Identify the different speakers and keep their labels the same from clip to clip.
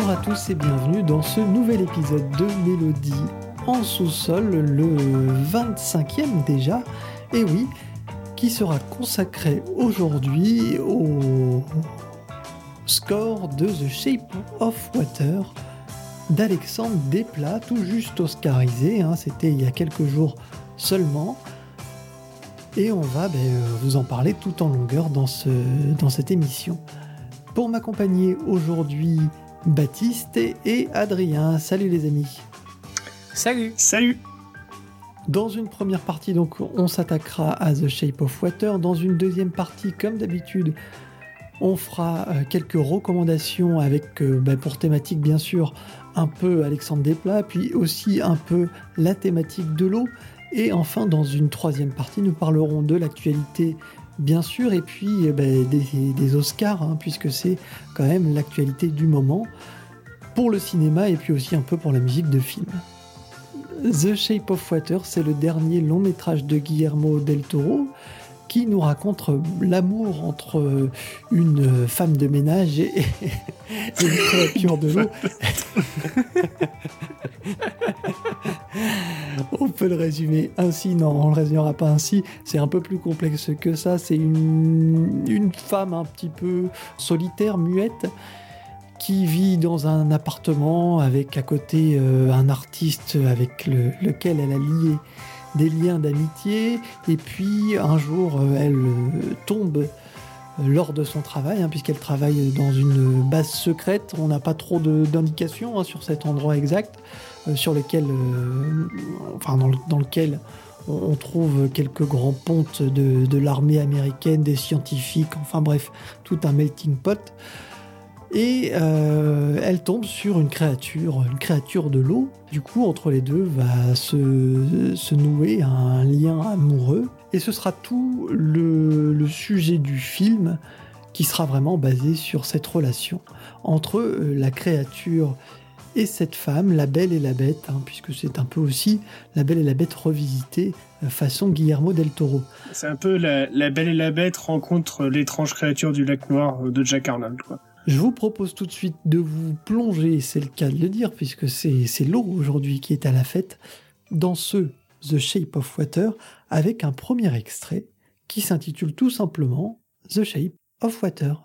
Speaker 1: Bonjour à tous et bienvenue dans ce nouvel épisode de Mélodie en sous-sol, le 25e déjà, et oui, qui sera consacré aujourd'hui au score de The Shape of Water d'Alexandre Desplat, tout juste oscarisé, hein, c'était il y a quelques jours seulement. Et on va ben, vous en parler tout en longueur dans cette émission. Pour m'accompagner aujourd'hui, Baptiste et Adrien. Salut les amis.
Speaker 2: Salut.
Speaker 3: Salut.
Speaker 1: Dans une première partie, donc, on s'attaquera à The Shape of Water. Dans une deuxième partie, comme d'habitude, on fera euh, quelques recommandations avec, euh, ben, pour thématique bien sûr, un peu Alexandre Desplat, puis aussi un peu la thématique de l'eau. Et enfin, dans une troisième partie, nous parlerons de l'actualité, bien sûr, et puis eh ben, des, Oscars, hein, puisque c'est quand même l'actualité du moment pour le cinéma et puis aussi un peu pour la musique de film. The Shape of Water, c'est le dernier long métrage de Guillermo del Toro qui nous raconte l'amour entre une femme de ménage et, une créature de l'eau. on peut le résumer ainsi, non, on le résumera pas ainsi. C'est un peu plus complexe que ça. C'est une, une femme un petit peu solitaire, muette, qui vit dans un appartement avec à côté euh, un artiste avec lequel elle a lié des liens d'amitié. Et puis un jour, euh, elle euh, tombe lors de son travail, hein, puisqu'elle travaille dans une base secrète. On n'a pas trop d'indications hein, sur cet endroit exact, euh, sur lequel, euh, enfin dans, lequel on, trouve quelques grands pontes de, l'armée américaine, des scientifiques, enfin bref, tout un melting pot. Et euh, elle tombe sur une créature, une créature de l'eau. Du coup, entre les deux va se, nouer un lien amoureux. Et ce sera tout le, sujet du film qui sera vraiment basé sur cette relation entre euh, la créature et cette femme, la belle et la bête, hein, puisque c'est un peu aussi la belle et la bête revisitée euh, façon Guillermo del Toro.
Speaker 3: C'est un peu la, belle et la bête rencontre l'étrange créature du lac noir de Jack Arnold. Quoi.
Speaker 1: Je vous propose tout de suite de vous plonger, c'est le cas de le dire, puisque c'est l'eau aujourd'hui qui est à la fête, dans ce The Shape of Water avec un premier extrait qui s'intitule tout simplement The Shape of Water.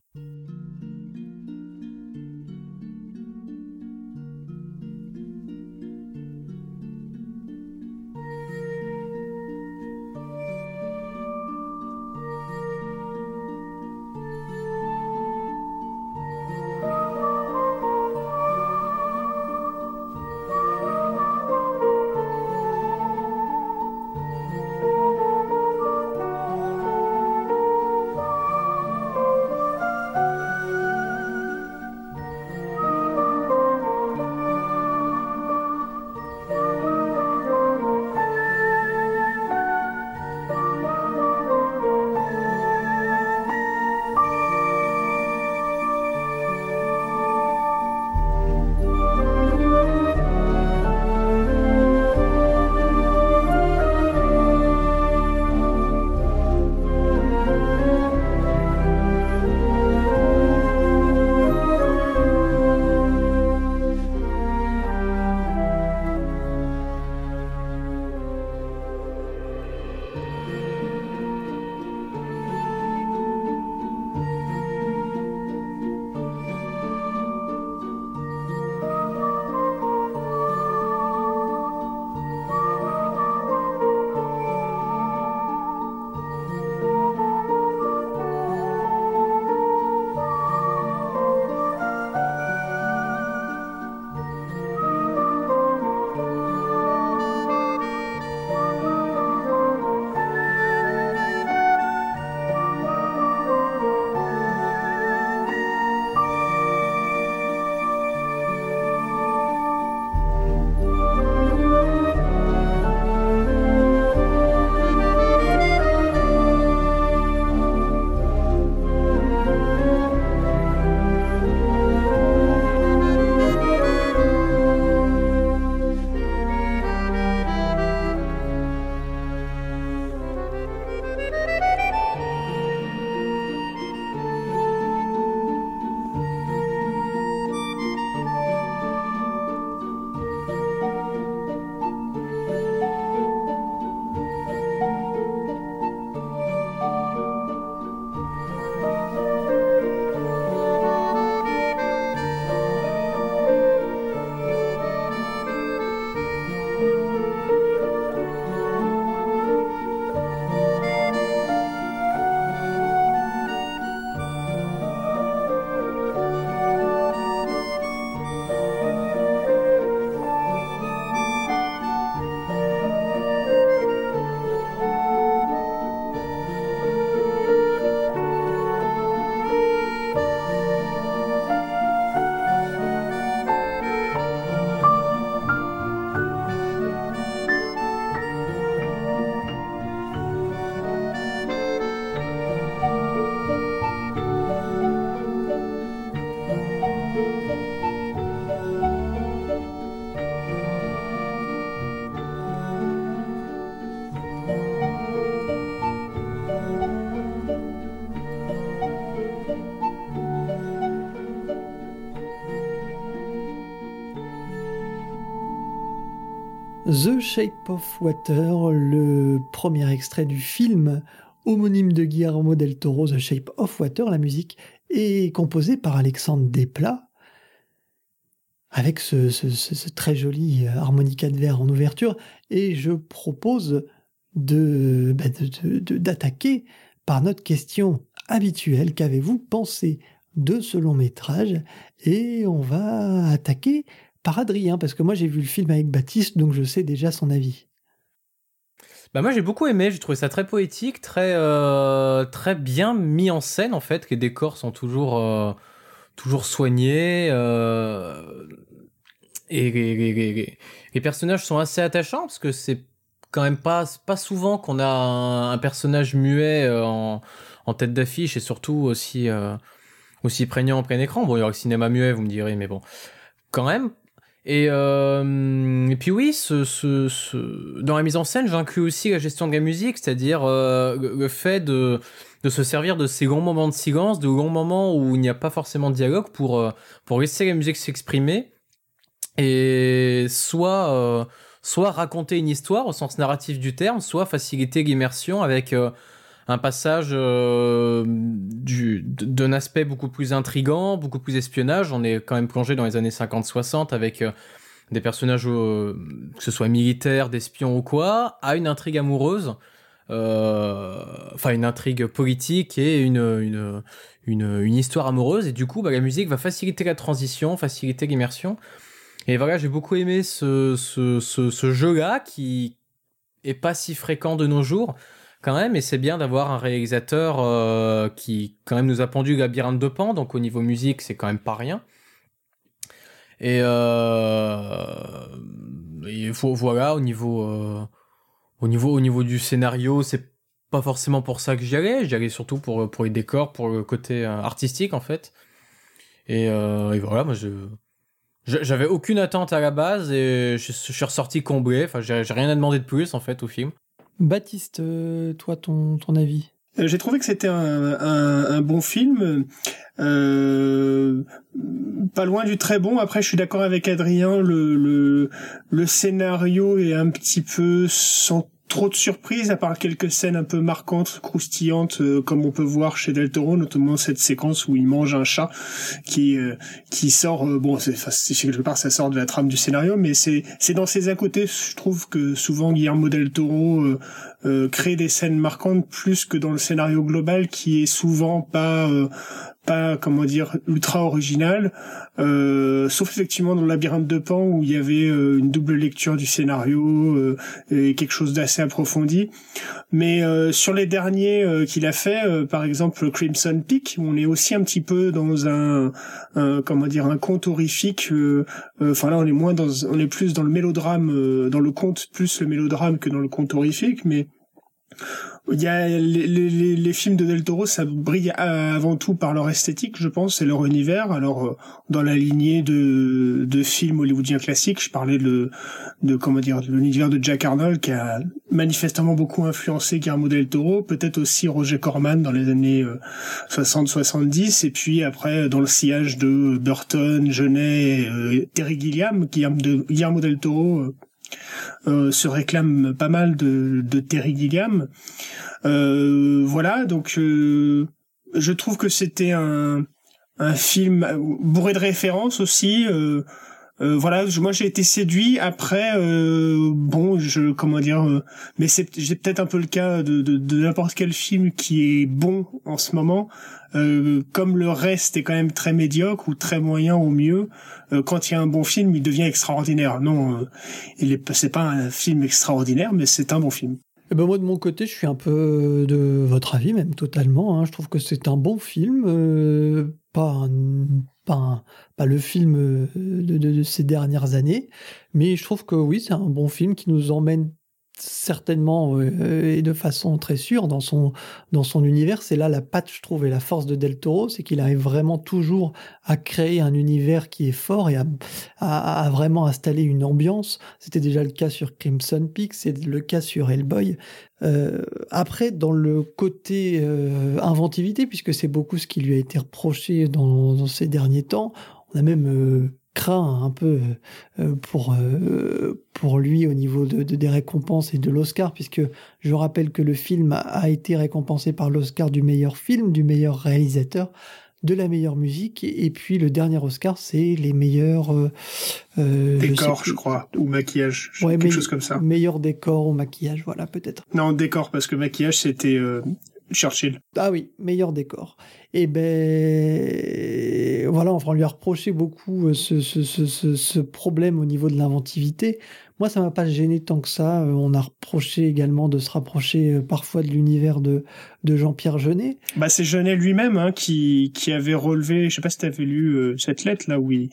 Speaker 1: The Shape of Water, le premier extrait du film homonyme de Guillermo del Toro, The Shape of Water. La musique est composée par Alexandre Desplat, avec ce, très joli harmonica de verre en ouverture. Et je propose de, bah, d'attaquer par notre question habituelle. Qu'avez-vous pensé de ce long métrage? Et on va attaquer par Adrien, parce que moi j'ai vu le film avec Baptiste, donc je sais déjà son avis.
Speaker 2: Bah moi j'ai beaucoup aimé, j'ai trouvé ça très poétique, très euh, très bien mis en scène en fait, que les décors sont toujours euh, toujours soignés euh, et les, personnages sont assez attachants parce que c'est quand même pas pas souvent qu'on a un, personnage muet en, en tête d'affiche et surtout aussi aussi prégnant en plein écran. Bon il y aura le cinéma muet vous me direz mais bon quand même et, euh, et puis oui, ce, ce, ce, dans la mise en scène, j'inclus aussi la gestion de la musique, c'est-à-dire euh, le fait de, de se servir de ces grands moments de silence, de grands moments où il n'y a pas forcément de dialogue pour, euh, pour laisser la musique s'exprimer et soit, euh, soit raconter une histoire au sens narratif du terme, soit faciliter l'immersion avec euh, un passage euh, d'un aspect beaucoup plus intrigant, beaucoup plus espionnage. On est quand même plongé dans les années 50-60 avec euh, des personnages, euh, que ce soit militaires, d'espions ou quoi, à une intrigue amoureuse, enfin une intrigue politique et une, une, une, une, histoire amoureuse. Et du coup, bah, la musique va faciliter la transition, faciliter l'immersion. Et voilà, j'ai beaucoup aimé ce, ce, ce, ce jeu-là qui est pas si fréquent de nos jours et c'est bien d'avoir un réalisateur euh, qui quand même nous a pendu Labyrinthe de Pan, donc au niveau musique, c'est quand même pas rien. Et, euh, voilà, au niveau, euh, au niveau, au niveau du scénario, c'est pas forcément pour ça que j'y allais. J'y allais surtout pour, pour les décors, pour le côté artistique en fait. Et, voilà, moi j'avais aucune attente à la base et je suis ressorti comblé. Enfin, j'ai rien à demander de plus en fait au film.
Speaker 1: Baptiste, euh, toi, ton, ton avis?
Speaker 3: Euh, j'ai trouvé que c'était un, un, bon film, euh, pas loin du très bon. Après, je suis d'accord avec Adrien, le, le, le scénario est un petit peu sans trop de surprises à part quelques scènes un peu marquantes, croustillantes, euh, comme on peut voir chez Del Toro, notamment cette séquence où il mange un chat qui euh, qui sort. Euh, bon, c'est quelque part ça sort de la trame du scénario, mais c'est c'est dans ces à côté. Je trouve que souvent Guillermo del Toro crée des scènes marquantes plus que dans le scénario global qui est souvent pas pas comment dire ultra original euh, sauf effectivement dans le labyrinthe de Pan où il y avait euh, une double lecture du scénario euh, et quelque chose d'assez approfondi. Mais euh, sur les derniers euh, qu'il a fait par exemple Crimson Peak on est aussi un petit peu dans un, un comment dire un conte horrifique enfin là on est moins dans on est plus dans le mélodrame dans le conte plus le mélodrame que dans le conte horrifique mais il y a les, les, les, films de Del Toro, ça brille avant tout par leur esthétique, je pense, et leur univers. Alors, euh, dans la lignée de, de films hollywoodiens classiques, je parlais de, de comment dire, de l'univers de Jack Arnold qui a manifestement beaucoup influencé Guillermo Del Toro, peut-être aussi Roger Corman dans les années 60-70, euh, et puis après dans le sillage de Burton, Genet, euh, Terry Gilliam, Guillermo, de, Guillermo Del Toro euh, se réclame pas mal de, Terry Gilliam. Euh, voilà, donc euh, je trouve que c'était un, film bourré de références aussi. Voilà, moi j'ai été séduit. Après, bon, je comment dire, mais c'est j'ai peut-être un peu le cas de n'importe quel film qui est bon en ce moment. Euh, comme le reste est quand même très médiocre ou très moyen au mieux, quand il y a un bon film, il devient extraordinaire. Non, il est c'est pas un film extraordinaire, mais c'est un bon film.
Speaker 1: Eh ben moi de mon côté, je suis un peu de votre avis, même totalement. Hein. Je trouve que c'est un bon film, pas un pas, pas le film euh, de, ces dernières années, mais je trouve que oui, c'est un bon film qui nous emmène certainement euh, et de façon très sûre dans son dans son univers. C'est là la patte je trouve et la force de Del Toro c'est qu'il arrive vraiment toujours à créer un univers qui est fort et à, à, vraiment installer une ambiance. C'était déjà le cas sur Crimson Peak c'est le cas sur Hellboy. Euh, après dans le côté euh, inventivité puisque c'est beaucoup ce qui lui a été reproché dans, dans ces derniers temps on a même craint un peu euh, pour, euh, pour lui au niveau de, des récompenses et de l'Oscar, puisque je rappelle que le film a été récompensé par l'Oscar du meilleur film, du meilleur réalisateur, de la meilleure musique, et puis le dernier Oscar, c'est les meilleurs...
Speaker 3: Euh, décors, je, crois, ou maquillage, quelque chose comme ça.
Speaker 1: Meilleur décor ou maquillage, voilà, peut-être.
Speaker 3: Non, décor, parce que maquillage, c'était... Churchill.
Speaker 1: Ah oui, meilleur décor. Et eh ben voilà, on lui a reproché beaucoup euh, ce, ce, ce, ce problème au niveau de l'inventivité. Moi, ça m'a pas gêné tant que ça. Euh, on a reproché également de se rapprocher euh, parfois de l'univers de, de Jean-Pierre Jeunet.
Speaker 3: Bah, c'est Jeunet lui-même hein, qui, qui avait relevé, je sais pas si tu avais lu cette lettre là où il,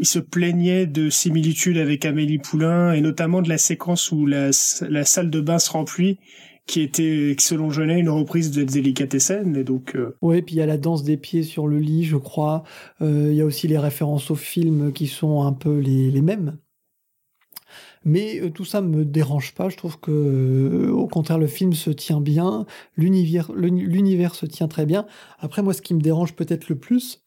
Speaker 3: il se plaignait de similitudes avec Amélie Poulain et notamment de la séquence où la, la salle de bain se remplit qui était selon Genet une reprise de Delicatessen et donc euh...
Speaker 1: ouais puis il y a la danse des pieds sur le lit je crois. Euh, il y a aussi les références au film qui sont un peu les, les mêmes. Mais euh, tout ça me dérange pas. Je trouve que au contraire le film se tient bien. L'univers se tient très bien. Après moi ce qui me dérange peut-être le plus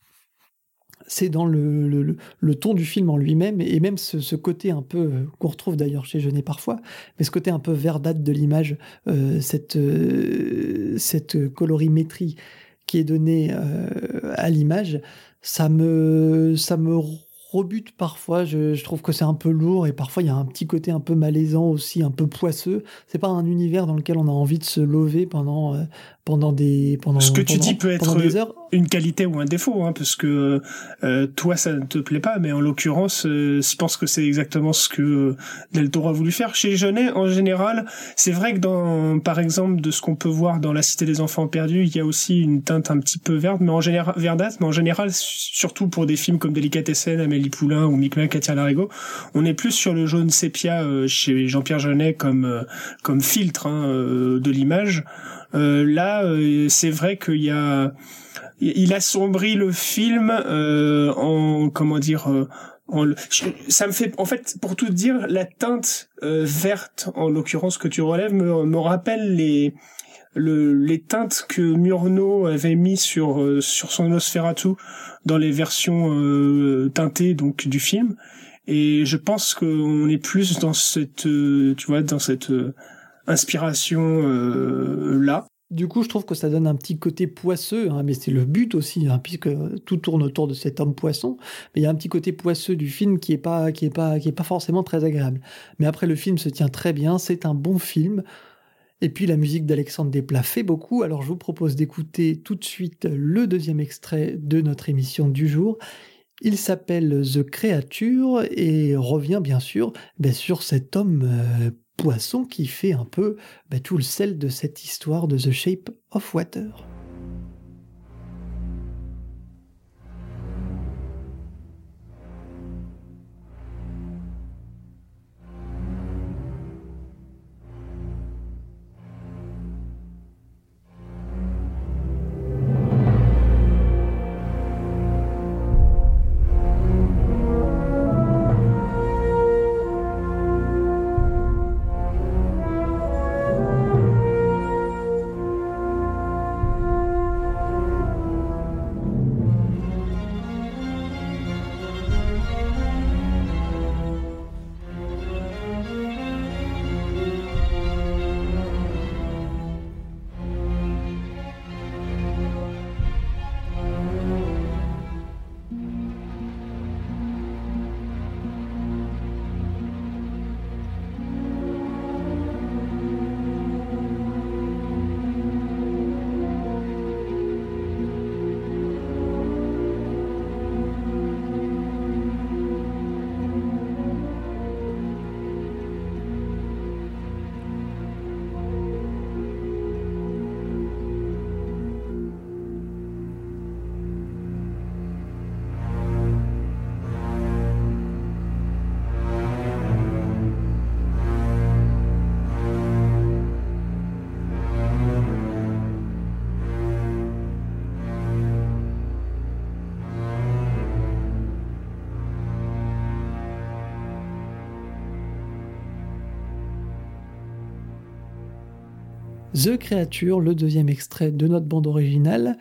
Speaker 1: c'est dans le, ton du film en lui-même, et même ce, côté un peu, euh, qu'on retrouve d'ailleurs chez Jeunet parfois, mais ce côté un peu verdâtre de l'image, euh, cette, euh, cette colorimétrie qui est donnée à l'image, ça me, ça me rebute parfois. Je, je trouve que c'est un peu lourd et parfois il y a un petit côté un peu malaisant aussi, un peu poisseux. C'est pas un univers dans lequel on a envie de se lever pendant pendant des pendant
Speaker 3: ce que
Speaker 1: tu
Speaker 3: dis peut être une qualité ou un défaut hein, parce que euh, toi ça ne te plaît pas mais en l'occurrence euh, je pense que c'est exactement ce que euh, Del Toro a voulu faire. Chez Jeunet en général c'est vrai que dans par exemple de ce qu'on peut voir dans la cité des enfants perdus il y a aussi une teinte un petit peu verte mais en général verdâtre mais en général surtout pour des films comme Delicatessen Amélie Poulain ou Micmac Katia Larigo on est plus sur le jaune sépia euh, chez Jean-Pierre Jeunet comme comme filtre hein, de l'image. euh, là, euh, c'est vrai qu'il y a, il assombrit le film euh, en comment dire. En, ça me fait, en fait, pour tout dire, la teinte verte, en l'occurrence que tu relèves, me, me rappelle les le, les teintes que Murnau avait mis sur sur son Nosferatu dans les versions teintées donc du film et je pense qu'on est plus dans cette tu vois dans cette inspiration euh, là.
Speaker 1: Du coup, je trouve que ça donne un petit côté poisseux, hein, mais c'est le but aussi, hein, puisque tout tourne autour de cet homme poisson. Mais il y a un petit côté poisseux du film qui est pas, qui est pas, qui est pas forcément très agréable. Mais après, le film se tient très bien, c'est un bon film. Et puis la musique d'Alexandre Desplat fait beaucoup, alors je vous propose d'écouter tout de suite le deuxième extrait de notre émission du jour. Il s'appelle The Creature et revient bien sûr ben, sur cet homme euh, poisson qui fait un peu bah, tout le sel de cette histoire de The Shape of Water. The Creature, le deuxième extrait de notre bande originale.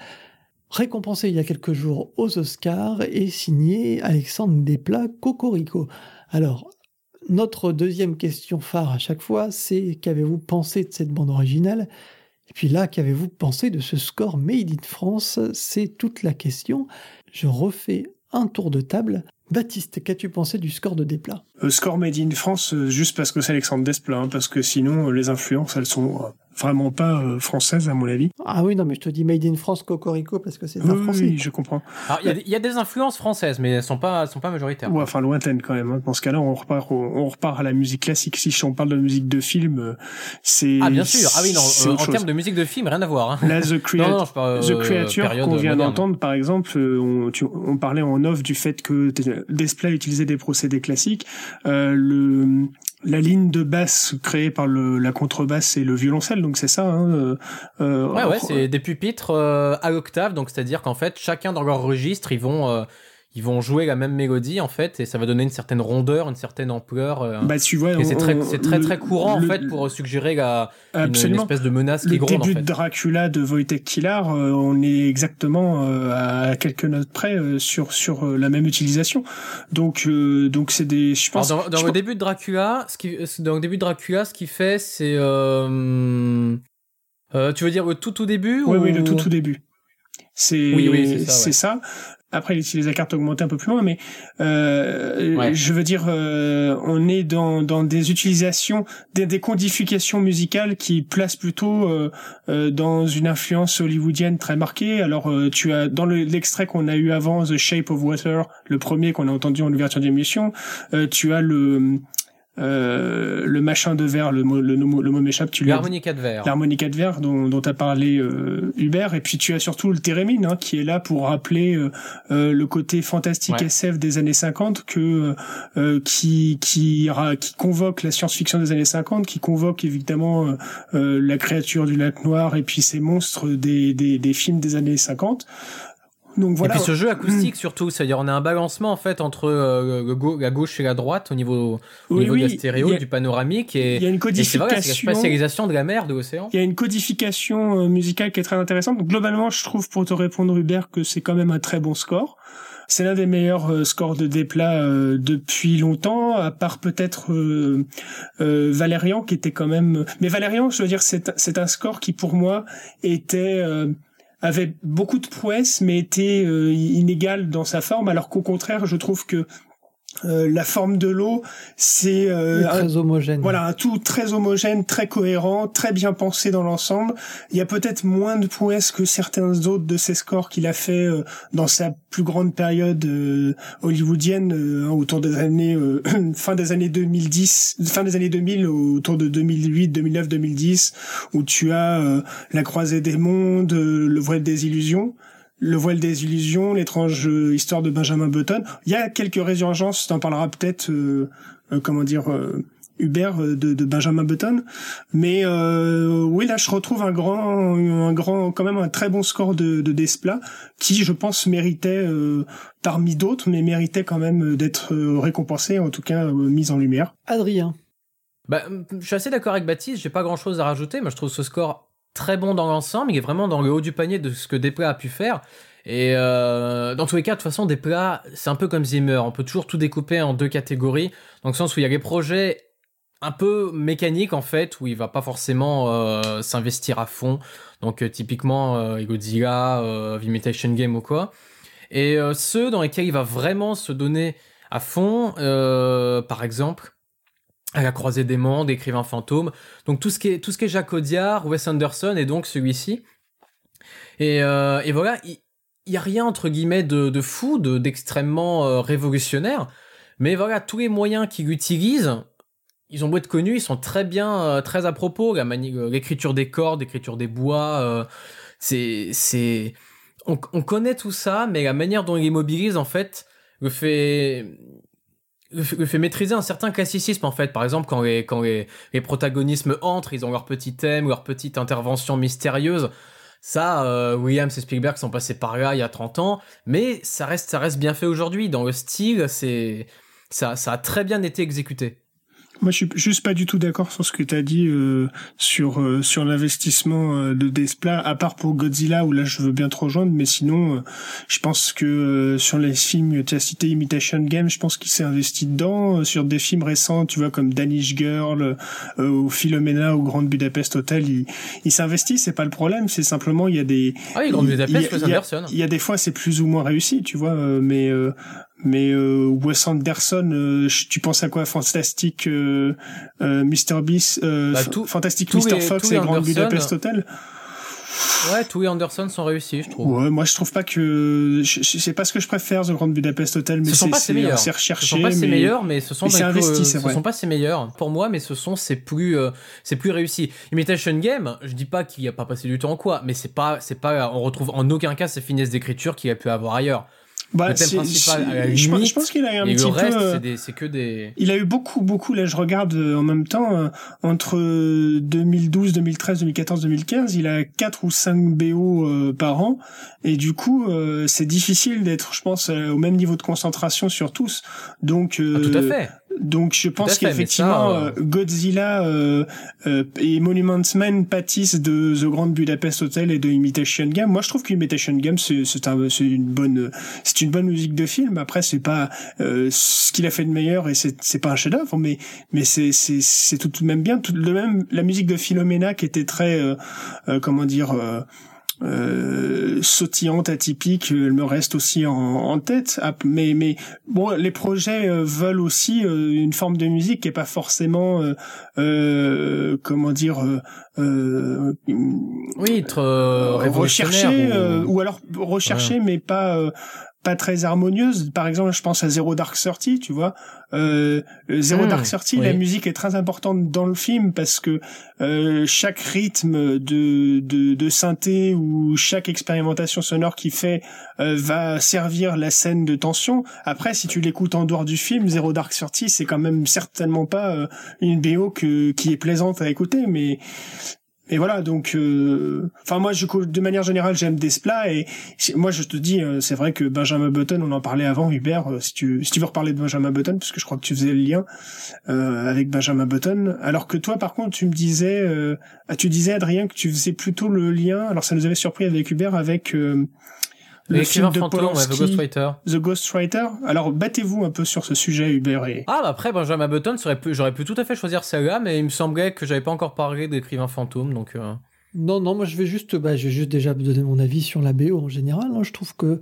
Speaker 1: récompensé il y a quelques jours aux Oscars et signé Alexandre Desplat Cocorico. Alors, notre deuxième question phare à chaque fois, c'est qu'avez-vous pensé de cette bande originale? Et puis là, qu'avez-vous pensé de ce score Made in France? C'est toute la question. Je refais un tour de table. Baptiste, qu'as-tu pensé du score de Desplat?
Speaker 3: Euh, Score Made in France, euh, juste parce que c'est Alexandre Desplat, hein, parce que sinon, euh, les influences, elles sont vraiment pas euh, française à mon avis.
Speaker 1: Ah oui, non, mais je te dis Made in France Cocorico parce que c'est pas français.
Speaker 3: Oui, je comprends.
Speaker 2: Il y, a des influences françaises, mais elles sont pas, sont pas majoritaires.
Speaker 3: Ouais, enfin lointaines quand même. Hein. Dans ce cas-là, on repart, on repart à la musique classique. Si on parle de musique de film, euh, c'est.
Speaker 2: Ah bien sûr. Ah oui, non. Euh, en termes de musique de film, rien à voir. Hein.
Speaker 3: Là, The, The Creature qu'on vient d'entendre, par exemple, on, on, parlait en off du fait que Display utilisait des procédés classiques. le la ligne de basse créée par le, la contrebasse et le violoncelle, donc c'est ça. Hein, euh,
Speaker 2: euh ouais, ouais, c'est des pupitres euh, à octave, donc c'est-à-dire qu'en fait, chacun dans leur registre, ils vont euh, ils vont jouer la même mélodie en fait et ça va donner une certaine rondeur, une certaine ampleur. Euh,
Speaker 3: bah tu vois,
Speaker 2: c'est très, c'est très très courant en fait pour suggérer la, une, espèce de menace qui
Speaker 3: le
Speaker 2: gronde.
Speaker 3: Le début
Speaker 2: en fait.
Speaker 3: de Dracula de Wojtek Kilar, euh, on est exactement euh, à quelques notes près sur sur la même utilisation. Donc donc c'est des, je pense.
Speaker 2: dans, dans le début de Dracula, ce qui dans le début de Dracula, ce qui fait, c'est tu veux dire le tout tout début
Speaker 3: Oui
Speaker 2: ou...
Speaker 3: oui le tout tout début. C'est
Speaker 2: oui, oui, c'est ça.
Speaker 3: Ouais. ça. Après, il utilise la carte augmentée un peu plus loin, mais euh, je veux dire, euh, on est dans, dans des utilisations, des, des codifications musicales qui placent plutôt euh, euh dans une influence hollywoodienne très marquée. Alors, euh, tu as dans l'extrait qu'on a eu avant, The Shape of Water, le premier qu'on a entendu en ouverture d'émission, euh, tu as le euh, le machin de verre, le mot, le, le mot m'échappe, tu
Speaker 2: L'harmonica de verre.
Speaker 3: L'harmonica de verre dont, dont a parlé euh, Hubert. Et puis tu as surtout le thérémine hein, qui est là pour rappeler euh, euh le côté fantastique ouais. SF des années 50 que euh, qui, qui, qui convoque la science-fiction des années 50, qui convoque évidemment la créature du lac noir et puis ces monstres des, des, des films des années 50. Donc voilà.
Speaker 2: Et puis ce jeu acoustique surtout, c'est-à-dire on a un balancement en fait entre euh, la gauche et la droite au niveau, au
Speaker 3: oui,
Speaker 2: niveau
Speaker 3: oui,
Speaker 2: de la stéréo,
Speaker 3: a,
Speaker 2: du panoramique et
Speaker 3: il y a une codification.
Speaker 2: c'est la spatialisation de la mer, de l'océan.
Speaker 3: Il y a une codification euh, musicale qui est très intéressante. Donc, globalement, je trouve pour te répondre Hubert que c'est quand même un très bon score. C'est l'un des meilleurs euh, scores de déplat euh, depuis longtemps, à part peut-être euh, euh, Valérian qui était quand même. Mais Valérian, je veux dire, c'est c'est un score qui pour moi était avait beaucoup de prouesses mais était euh, inégal dans sa forme alors qu'au contraire je trouve que euh, la forme de l'eau, c'est
Speaker 1: euh, très
Speaker 3: un,
Speaker 1: homogène.
Speaker 3: Voilà, un tout très homogène, très cohérent, très bien pensé dans l'ensemble. Il y a peut-être moins de prouesses que certains autres de ses scores qu'il a fait euh, dans sa plus grande période euh, hollywoodienne, euh, autour des années fin des années 2010, fin des années 2000, autour de 2008, 2009, 2010, où tu as la croisée des mondes, le voile des illusions le voile des illusions, l'étrange histoire de Benjamin Button. Il y a quelques résurgences, t'en parlera peut-être, euh, euh, comment dire, euh, Hubert de, de, Benjamin Button. Mais oui, là, je retrouve un grand, un grand, quand même un très bon score de, de Desplat, qui, je pense, méritait parmi d'autres, mais méritait quand même d'être récompensé, en tout cas mis en lumière.
Speaker 1: Adrien.
Speaker 2: Bah, je suis assez d'accord avec Baptiste. J'ai pas grand-chose à rajouter. Moi, je trouve ce score très bon dans l'ensemble, il est vraiment dans le haut du panier de ce que Desplat a pu faire. Et euh, dans tous les cas, de toute façon, Desplat, c'est un peu comme Zimmer. On peut toujours tout découper en deux catégories, dans le sens où il y a les projets un peu mécaniques en fait, où il va pas forcément euh, s'investir à fond. Donc euh, typiquement euh, Godzilla, euh, Imitation Game ou quoi. Et ceux dans lesquels il va vraiment se donner à fond, par exemple, à la croisée des mondes, écrivain fantôme. Donc tout ce qui est Jacques Audiard, Wes Anderson et donc celui-ci. Et, euh, voilà, il y, y, a rien entre guillemets de, de fou, de d'extrêmement euh, révolutionnaire. Mais voilà, tous les moyens qu'il utilise, ils ont beau être connus, ils sont très bien, euh, très à propos. L'écriture des cordes, l'écriture des bois, c'est c'est on, on connaît tout ça, mais la manière dont il immobilise en fait le fait fait maîtriser un certain classicisme en fait. Par exemple quand les quand les, les protagonismes entrent ils ont leur petit thème leur petite intervention mystérieuse. Ça euh, Williams et Spielberg sont passés par là il y a 30 ans. Mais ça reste ça reste bien fait aujourd'hui. Dans le style c'est ça ça a très bien été exécuté
Speaker 3: Moi, je suis juste pas du tout d'accord sur ce que tu as dit euh, sur euh, sur l'investissement euh, de Desplat, à part pour Godzilla où là je veux bien te rejoindre, mais sinon, je pense que sur les films, tu as cité Imitation Game, je pense qu'il s'est investi dedans. sur des films récents, tu vois comme Danish Girl ou Philomena ou Grand Budapest Hotel, il, il s'investit, c'est pas le problème, c'est simplement il y a des
Speaker 2: ah oui, Grand Budapest,
Speaker 3: il, il, y a, des fois c'est plus ou moins réussi, tu vois, mais mais euh, Wes Anderson, euh, tu penses à quoi? Fantastic euh, euh Mr Beast, euh, bah, tout, Fantastic Mr Fox et Grand Budapest Hotel?
Speaker 2: Ouais, tout et Anderson sont réussis, je trouve.
Speaker 3: Ouais, moi je trouve pas que c'est pas ce que je préfère The Grand Budapest Hotel, mais c'est
Speaker 2: c'est meilleurs.
Speaker 3: C'est recherché.
Speaker 2: Ce sont pas ses meilleurs, mais ce sont
Speaker 3: mais investi,
Speaker 2: ce sont pas ses meilleurs pour moi, mais ce sont ses plus c'est plus réussi. Imitation Game, je dis pas qu'il a pas passé du temps en quoi, mais c'est pas c'est pas on retrouve en aucun cas ces finesses d'écriture qu'il a pu avoir ailleurs.
Speaker 3: Bah, je, pense, qu'il a eu un petit
Speaker 2: reste,
Speaker 3: peu.
Speaker 2: Euh, c'est que des.
Speaker 3: Il a eu beaucoup, beaucoup. Là, je regarde euh, en même temps euh, entre 2012, 2013, 2014, 2015, il a quatre ou cinq BO par an, et du coup, c'est difficile d'être, je pense, au même niveau de concentration sur tous. Donc.
Speaker 2: Ah, tout à fait.
Speaker 3: Donc je pense qu'effectivement euh, Godzilla euh, euh, et Monuments Men pâtissent de The Grand Budapest Hotel et de Imitation Game. Moi je trouve qu'Imitation Game c'est c'est un, une bonne c'est une bonne musique de film. Après c'est pas ce qu'il a fait de meilleur et c'est c'est pas un chef-d'œuvre mais mais c'est c'est c'est tout de même bien tout de même la musique de Philomena qui était très comment dire euh, sautillante, atypique, elle me reste aussi en, en, tête. Ah, mais, mais bon, les projets euh, veulent aussi euh, une forme de musique qui est pas forcément, euh, comment dire,
Speaker 2: oui, être
Speaker 3: recherché ou... ou... alors recherché, mais pas pas très harmonieuse. Par exemple, je pense à Zero Dark Thirty, tu vois. Euh, Zero hmm, Dark Thirty, la musique est très importante dans le film parce que euh, chaque rythme de, de, de, synthé ou chaque expérimentation sonore qu'il fait euh, va servir la scène de tension. Après, si tu l'écoutes en dehors du film, Zero Dark Thirty, c'est quand même certainement pas euh, une BO que, qui est plaisante à écouter, mais et voilà, donc, euh, enfin moi, je, de manière générale, j'aime Desplat et moi, je te dis, euh, c'est vrai que Benjamin Button, on en parlait avant, Hubert, euh, si tu si tu veux reparler de Benjamin Button, parce que je crois que tu faisais le lien avec Benjamin Button, alors que toi, par contre, tu me disais, ah, tu disais Adrien que tu faisais plutôt le lien. Alors ça nous avait surpris avec Hubert avec
Speaker 2: le film de fantôme, The Ghostwriter.
Speaker 3: The Ghostwriter. Alors, battez-vous un peu sur ce sujet, Hubert. Et...
Speaker 2: Ah, bah après, Benjamin Button, j'aurais pu tout à fait choisir celle-là, mais il me semblait que j'avais pas encore parlé d'écrivain fantôme, donc. Euh...
Speaker 1: Non, non, moi je vais juste, bah, je vais juste déjà donner mon avis sur la BO en général. Hein. Je trouve que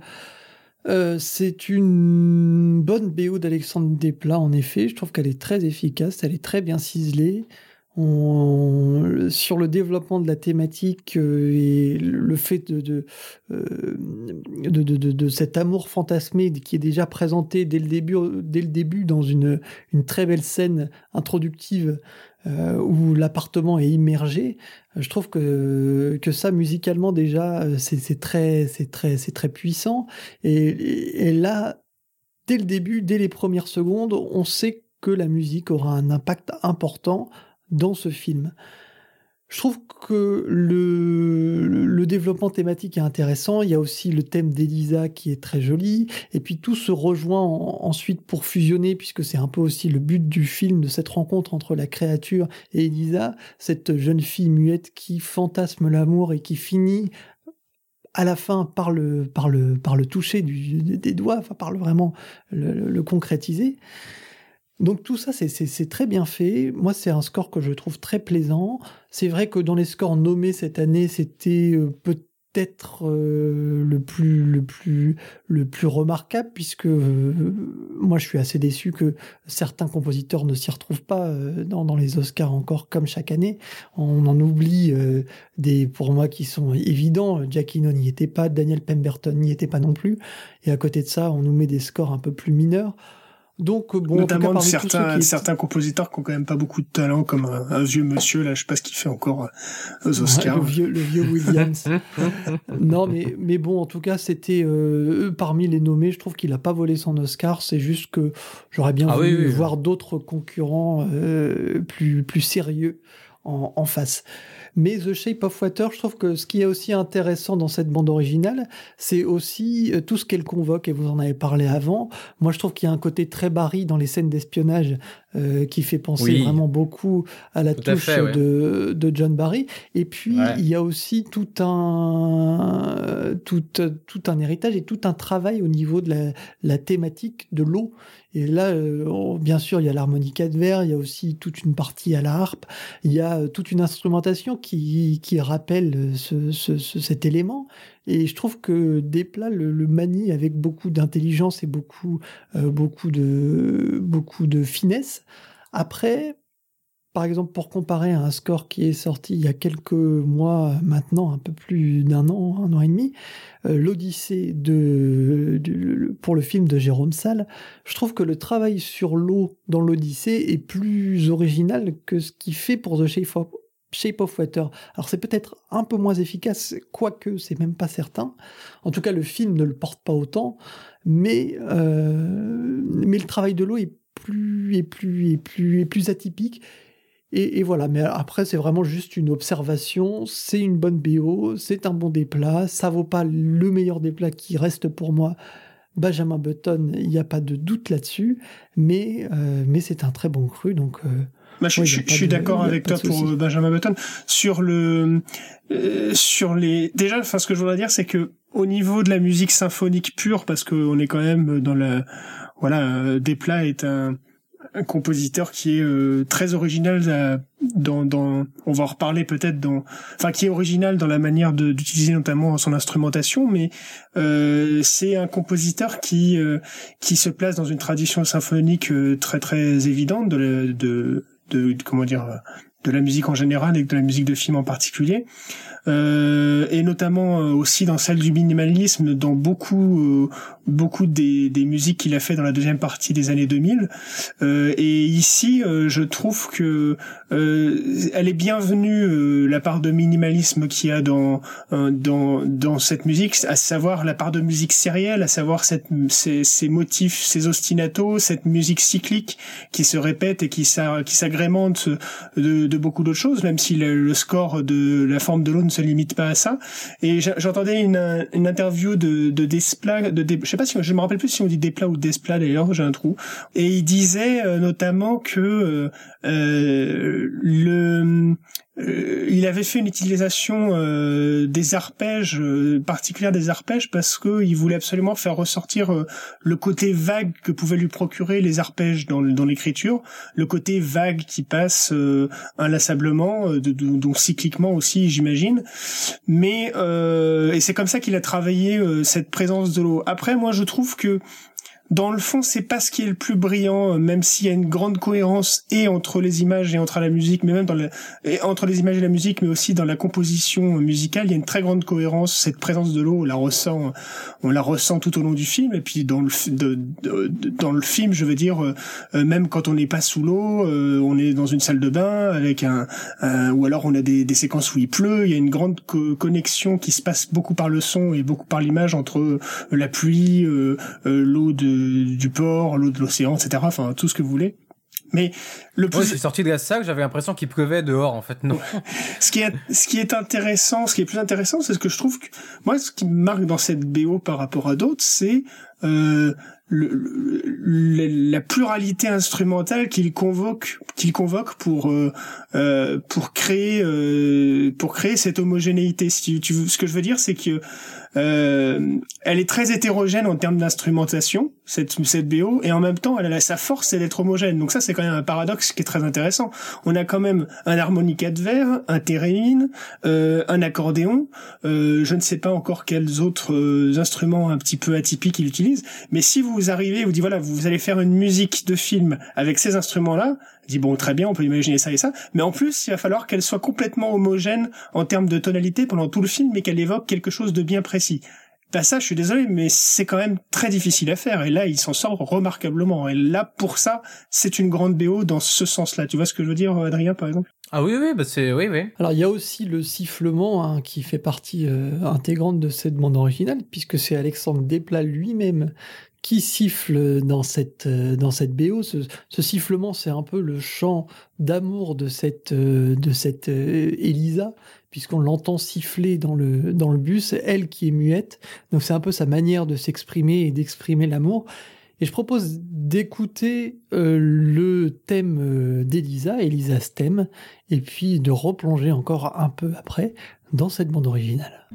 Speaker 1: euh, c'est une bonne BO d'Alexandre Desplat, en effet. Je trouve qu'elle est très efficace, elle est très bien ciselée sur le développement de la thématique euh, et le fait euh, de de, de, cet amour fantasmé qui est déjà présenté dès le début, dès le début dans une, une très belle scène introductive euh, où l'appartement est immergé, je trouve que, que ça musicalement déjà c'est très très très puissant. Et, et là dès le début, dès les premières secondes, on sait que la musique aura un impact important dans ce film. Je trouve que le, développement thématique est intéressant. Il y a aussi le thème d'Elisa qui est très joli. Et puis tout se rejoint ensuite pour fusionner, puisque c'est un peu aussi le but du film, de cette rencontre entre la créature et Elisa, cette jeune fille muette qui fantasme l'amour et qui finit à la fin par le, par le, par le toucher des doigts, enfin par le vraiment le concrétiser. Donc tout ça, c'est très bien fait. Moi, c'est un score que je trouve très plaisant. C'est vrai que dans les scores nommés cette année, c'était euh, peut-être euh, le plus le plus le plus remarquable puisque euh, moi je suis assez déçu que certains compositeurs ne s'y retrouvent pas dans, dans, les Oscars encore comme chaque année on en oublie des pour moi qui sont évidents Giacchino n'y était pas Daniel Pemberton n'y était pas non plus et à côté de ça on nous met des scores un peu plus mineurs donc bon,
Speaker 3: notamment
Speaker 1: en tout
Speaker 3: cas, certains certains compositeurs qui ont quand même pas beaucoup de talent, comme un, vieux monsieur là, je sais pas ce qu'il fait encore euh, aux Oscars.
Speaker 1: le vieux le vieux Williams. non mais mais bon, en tout cas, c'était euh, parmi les nommés, je trouve qu'il a pas volé son Oscar. C'est juste que j'aurais bien ah voulu voir d'autres concurrents euh, plus plus sérieux en, face. Mais The Shape of Water, je trouve que ce qui est aussi intéressant dans cette bande originale, c'est aussi euh, tout ce qu'elle convoque, et vous en avez parlé avant. Moi, je trouve qu'il y a un côté très Barry dans les scènes d'espionnage euh, qui fait penser vraiment beaucoup à la touche de, de, John Barry. Et puis, il y a aussi tout un, tout, tout un héritage et tout un travail au niveau de la, la thématique de l'eau. Et là, euh, bien sûr, il y a l'harmonica de verre, il y a aussi toute une partie à la harpe, il y a euh, toute une instrumentation qui, qui rappelle ce, ce, cet élément. Et je trouve que Desplat le, le manie avec beaucoup d'intelligence et beaucoup, euh, beaucoup, de, beaucoup de finesse. Après, par exemple, pour comparer à un score qui est sorti il y a quelques mois maintenant, un peu plus d'un an, un an et demi, euh, l'Odyssée de, pour le film de Jérôme Salle, je trouve que le travail sur l'eau dans l'Odyssée est plus original que ce qu'il fait pour The Shape of, Water. Alors c'est peut-être un peu moins efficace, quoique c'est même pas certain. En tout cas, le film ne le porte pas autant, mais euh, mais le travail de l'eau est plus plus plus plus atypique et, voilà, mais après, c'est vraiment juste une observation. C'est une bonne BO, c'est un bon déplat. Ça vaut pas le meilleur déplat qui reste pour moi. Benjamin Button, il n'y a pas de doute là-dessus, mais, euh, mais c'est un très bon cru. Donc, euh,
Speaker 3: bah, je, suis d'accord avec toi pour Benjamin Button sur le euh, sur les déjà. Enfin, ce que je voudrais dire, c'est que au niveau de la musique symphonique pure, parce qu'on est quand même dans la voilà, Desplat est un un compositeur qui est euh, très original euh, dans, dans, on va en reparler peut-être dans, enfin qui est original dans la manière d'utiliser notamment son instrumentation, mais euh, c'est un compositeur qui euh, qui se place dans une tradition symphonique très très évidente de, de, de, de comment dire de la musique en général et de la musique de film en particulier euh, et notamment euh, aussi dans celle du minimalisme, dans beaucoup euh, beaucoup des, des musiques qu'il a fait dans la deuxième partie des années 2000. Euh, et ici, je trouve que elle est bienvenue la part de minimalisme qu'il y a dans dans dans cette musique, à savoir la part de musique sérielle, à savoir cette ces, ces motifs, ces ostinatos, cette musique cyclique qui se répète et qui s'agrémente de, de beaucoup d'autres choses, même si le, score de la forme de l'eau ne se limite pas à ça. Et j'entendais une, une interview de, de Desplat, de, je sais pas si je me rappelle plus si on dit Desplat ou Desplat d'ailleurs, j'ai un trou. Et il disait euh, notamment que euh, euh le euh, il avait fait une utilisation euh, des arpèges, euh, particulière des arpèges, parce que il voulait absolument faire ressortir le côté vague que pouvaient lui procurer les arpèges dans, l'écriture, le côté vague qui passe inlassablement, de, donc cycliquement aussi, j'imagine. Mais et c'est comme ça qu'il a travaillé cette présence de l'eau. Après, moi, je trouve que dans le fond, c'est pas ce qui est le plus brillant, euh, même s'il y a une grande cohérence et entre les images et entre la musique, mais même dans la, et entre les images et la musique, mais aussi dans la composition musicale, il y a une très grande cohérence. Cette présence de l'eau, on la ressent, on la ressent tout au long du film. Et puis dans le dans le film, je veux dire, euh, euh, même quand on n'est pas sous l'eau, on est dans une salle de bain avec un, ou alors on a des, séquences où il pleut. Il y a une grande connexion qui se passe beaucoup par le son et beaucoup par l'image entre la pluie, l'eau de du port, l'eau de l'océan, etc. Enfin, tout ce que vous voulez. Mais le plus.
Speaker 2: je suis sorti de la salle, j'avais l'impression qu'il pleuvait dehors, en fait, non.
Speaker 3: ce qui est, ce qui est intéressant, ce qui est plus intéressant, c'est ce que je trouve que, moi, ce qui me marque dans cette BO par rapport à d'autres, c'est, euh, le, la pluralité instrumentale qu'il convoque qu'il convoque pour euh, euh, pour créer euh, pour créer cette homogénéité si tu, ce que je veux dire c'est que euh, elle est très hétérogène en termes d'instrumentation, cette, cette BO, et en même temps, elle a sa force, c'est d'être homogène. Donc ça, c'est quand même un paradoxe qui est très intéressant. On a quand même un harmonica de verre, un thérémine, euh, un accordéon, euh, je ne sais pas encore quels autres euh, instruments un petit peu atypiques il utilise, mais si vous arrivez, vous dites voilà, vous allez faire une musique de film avec ces instruments-là, dit bon très bien, on peut imaginer ça et ça, mais en plus il va falloir qu'elle soit complètement homogène en termes de tonalité pendant tout le film, mais qu'elle évoque quelque chose de bien précis. Bah ça, je suis désolé, mais c'est quand même très difficile à faire. Et là, il s'en sort remarquablement. Et là, pour ça, c'est une grande BO dans ce sens-là. Tu vois ce que je veux dire, Adrien, par exemple?
Speaker 2: Ah oui, oui, bah c'est oui, oui.
Speaker 1: Alors, il y a aussi le sifflement hein, qui fait partie euh, intégrante de cette bande originale, puisque c'est Alexandre Desplat lui-même qui siffle dans cette, dans cette BO. Ce, sifflement, c'est un peu le chant d'amour de cette, de cette Elisa, puisqu'on l'entend siffler dans le, dans le bus, elle qui est muette. Donc c'est un peu sa manière de s'exprimer et d'exprimer l'amour. Et je propose d'écouter euh, le thème euh, d'Elisa, Elisa's thème, et puis de replonger encore un peu après dans cette bande originale.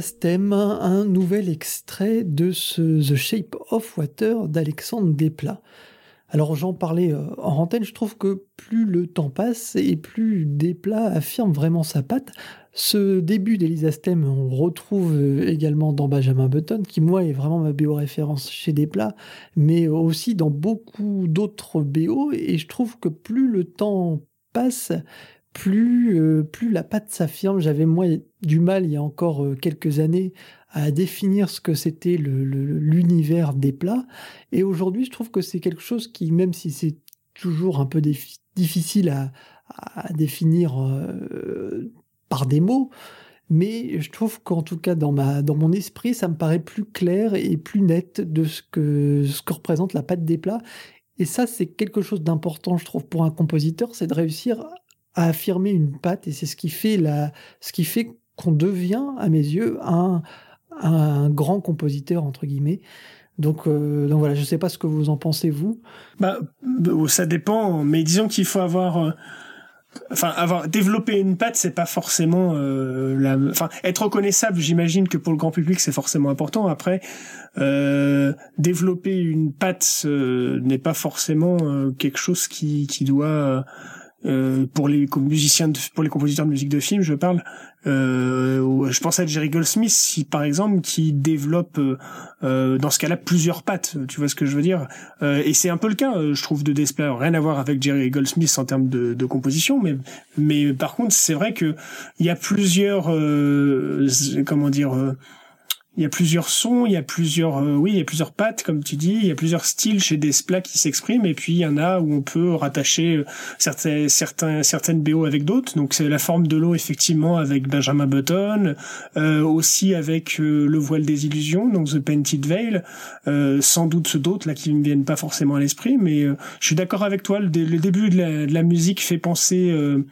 Speaker 1: Stem, un nouvel extrait de ce The Shape of Water d'Alexandre Desplat. Alors j'en parlais euh, en antenne, je trouve que plus le temps passe et plus Desplat affirme vraiment sa patte. Ce début d'Elisa Stem, on retrouve euh, également dans Benjamin Button, qui moi est vraiment ma BO référence chez Desplat, mais aussi dans beaucoup d'autres BO, et je trouve que plus le temps passe, plus, euh, plus la patte s'affirme. J'avais moi du mal il y a encore euh, quelques années à définir ce que c'était l'univers des plats. Et aujourd'hui, je trouve que c'est quelque chose qui, même si c'est toujours un peu difficile à, définir euh, par des mots, mais je trouve qu'en tout cas dans, ma, dans mon esprit, ça me paraît plus clair et plus net de ce que, ce que représente la pâte des plats. Et ça, c'est quelque chose d'important, je trouve, pour un compositeur, c'est de réussir à affirmer une patte et c'est ce qui fait la, ce qui fait qu'on devient, à mes yeux, un, un grand compositeur entre guillemets. Donc, euh, donc voilà, je sais pas ce que vous en pensez vous.
Speaker 3: Bah, bah ça dépend, mais disons qu'il faut avoir, euh, enfin avoir développé une patte, c'est pas forcément euh, la, enfin être reconnaissable. J'imagine que pour le grand public c'est forcément important. Après, euh, développer une patte n'est pas forcément quelque chose qui qui doit euh, pour les musiciens, pour les compositeurs de musique de film, je parle. Euh, je pense à Jerry Goldsmith, si par exemple, qui développe euh, dans ce cas-là plusieurs pattes. Tu vois ce que je veux dire? Et c'est un peu le cas, je trouve, de Desplat. Rien à voir avec Jerry Goldsmith en termes de, de composition, mais mais par contre, c'est vrai que il y a plusieurs, comment dire il y a plusieurs sons, il y a plusieurs, euh, oui, il y a plusieurs pattes, comme tu dis, il y a plusieurs styles chez Desplat qui s'expriment, et puis il y en a où on peut rattacher euh, certains, certains, certaines BO avec d'autres. Donc c'est la forme de l'eau effectivement avec Benjamin Button, euh, aussi avec euh, le voile des illusions, donc The Painted Veil, sans doute d'autres là qui ne me viennent pas forcément à l'esprit, mais je suis d'accord avec toi. Le, début de la, de la, musique fait penser euh,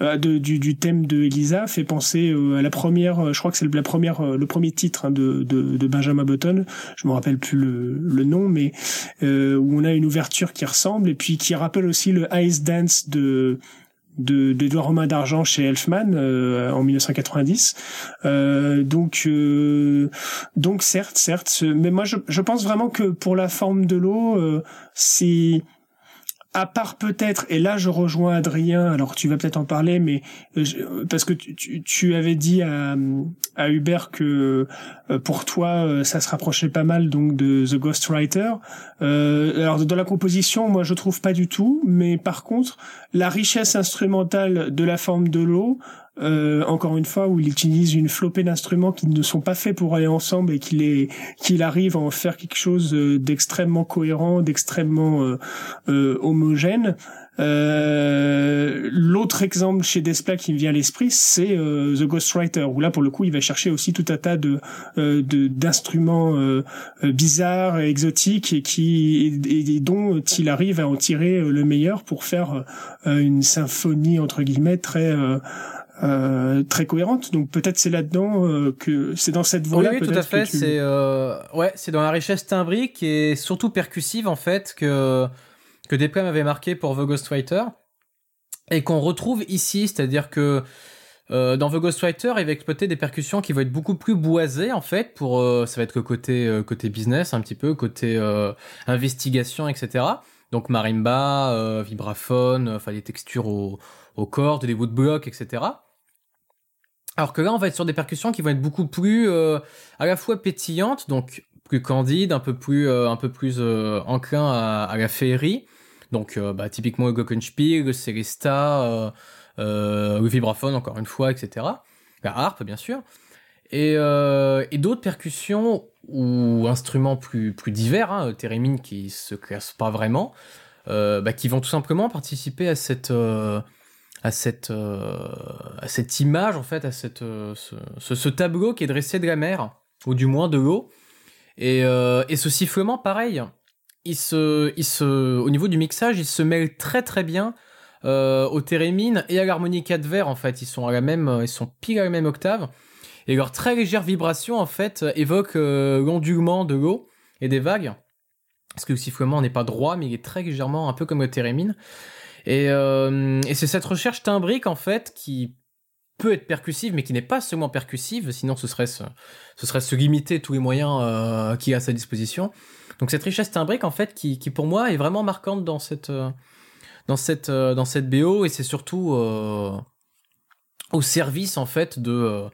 Speaker 3: de, du, du, thème de Elisa fait penser euh, à la première, euh, je crois que c'est la première, le premier titre hein, de, de, de, Benjamin Button. Je me rappelle plus le, le nom, mais où on a une ouverture qui ressemble et puis qui rappelle aussi le Ice Dance de de d'Edouard Romain d'Argent chez Elfman en 1990. Euh, donc euh, donc certes certes, mais moi je, je pense vraiment que pour la forme de l'eau, euh, c'est à part peut-être, et là je rejoins Adrien, alors tu vas peut-être en parler, mais euh, parce que tu, tu, avais dit à, à Hubert que euh, pour toi euh, ça se rapprochait pas mal donc de The Ghostwriter. Euh, alors dans la composition, moi je trouve pas du tout, mais par contre la richesse instrumentale de la forme de l'eau, euh, encore une fois, où il utilise une flopée d'instruments qui ne sont pas faits pour aller ensemble et qu'il est qu'il arrive à en faire quelque chose euh, d'extrêmement cohérent, d'extrêmement euh, euh, homogène. Euh, L'autre exemple chez Desplat qui me vient à l'esprit, c'est euh, The Ghostwriter, où là pour le coup il va chercher aussi tout un tas de d'instruments bizarres, exotiques et qui et, et, dont il arrive à en tirer le meilleur pour faire une symphonie entre guillemets très euh, très cohérente. Donc peut-être c'est là-dedans euh, que c'est dans cette voie-là.
Speaker 2: Oui, tout à fait. C'est euh, ouais, c'est dans la richesse timbrique et surtout percussive en fait que que Desplat avait marqué pour The Ghostwriter et qu'on retrouve ici, c'est-à-dire que euh, dans The Ghostwriter, il va exploiter des percussions qui vont être beaucoup plus boisées en fait. Pour ça va être que côté côté business un petit peu, côté investigation, etc. Donc marimba, vibraphone, enfin des textures au, aux cordes, des woodblocks, etc. Alors que là, on va être sur des percussions qui vont être beaucoup plus euh, à la fois pétillantes, donc plus candides, un peu plus, euh, un peu plus euh, enclin à, la féerie. Donc, bah, typiquement le glockenspiel, le celesta, le vibraphone, encore une fois, etc. La harpe, bien sûr. Et, et d'autres percussions ou instruments plus, plus divers, hein, thérémine qui se classe pas vraiment, bah, qui vont tout simplement participer à cette à cette, euh, à cette image, en fait, à cette, euh, ce, ce, tableau qui est dressé de la mer, ou du moins de l'eau. Et, euh, et ce sifflement, pareil, il se, il se, au niveau du mixage, il se mêle très très bien au thérémine et à l'harmonica de verre, en fait. Ils sont à la même, ils sont pile à la même octave. Et leur très légère vibration, en fait, évoque l'ondulement de l'eau et des vagues. Parce que le sifflement n'est pas droit, mais il est très légèrement un peu comme le thérémine. Euh, et, c'est cette recherche timbrique, en fait, qui peut être percussive, mais qui n'est pas seulement percussive, sinon ce serait se, ce serait se limiter tous les moyens euh, qu'il a à sa disposition. Donc cette richesse timbrique, en fait, qui, qui pour moi est vraiment marquante dans cette, euh, dans cette, dans cette BO, et c'est surtout au service, en fait, de...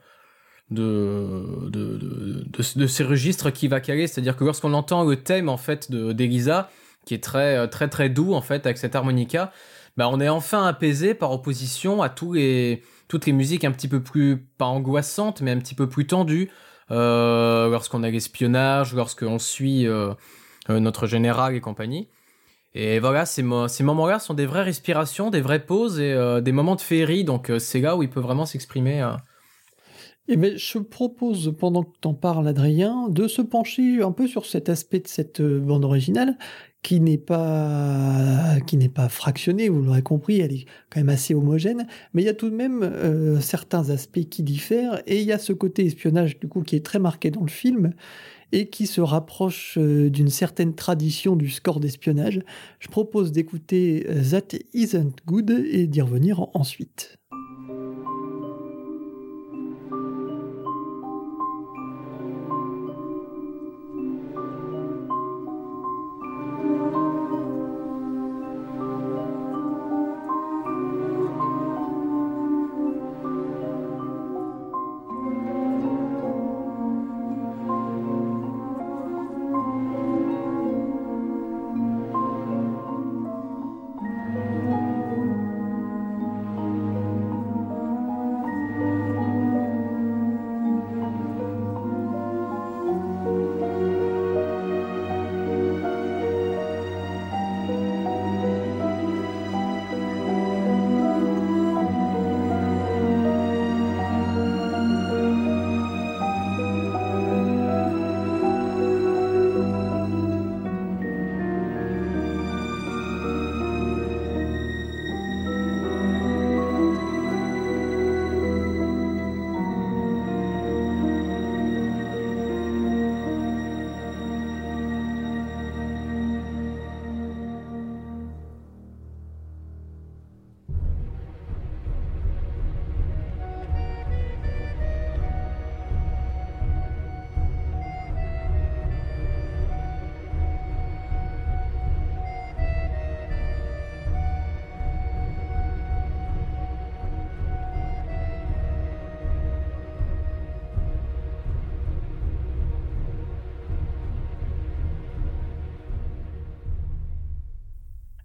Speaker 2: De, de, de, ces registres qui va caler, c'est-à-dire que lorsqu'on entend le thème en fait d'Elisa, qui est très très très doux en fait avec cette harmonica, bah, on est enfin apaisé par opposition à tous les, toutes les musiques un petit peu plus, pas angoissantes, mais un petit peu plus tendues, euh, lorsqu'on a l'espionnage, lorsqu'on suit euh, euh, notre général et compagnie. Et voilà, ces, moments-là sont des vraies respirations, des vraies pauses et des moments de féerie, donc c'est là où il peut vraiment s'exprimer.
Speaker 1: Eh bien, je propose, pendant que tu en parles, Adrien, de se pencher un peu sur cet aspect de cette bande originale qui n'est pas qui fractionnée, vous l'aurez compris, elle est quand même assez homogène, mais il y a tout de même euh, certains aspects qui diffèrent et il y a ce côté espionnage du coup qui est très marqué dans le film et qui se rapproche euh, d'une certaine tradition du score d'espionnage. Je propose d'écouter euh, That Isn't Good et d'y revenir ensuite.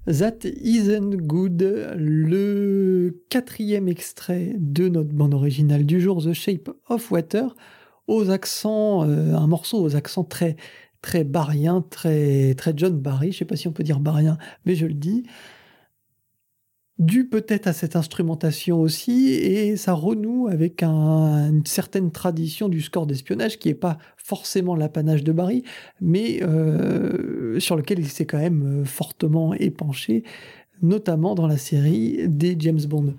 Speaker 1: That Isn't Good, le quatrième extrait de notre bande originale du jour, The Shape of Water, aux accents, euh, un morceau aux accents très très barrien, très très John Barry, je sais pas si on peut dire barrien, mais je le dis dû peut-être à cette instrumentation aussi, et ça renoue avec une certaine tradition du score d'espionnage qui n'est pas forcément l'apanage de Barry, mais euh, sur lequel il s'est quand même euh, fortement épanché, notamment dans la série des James Bond.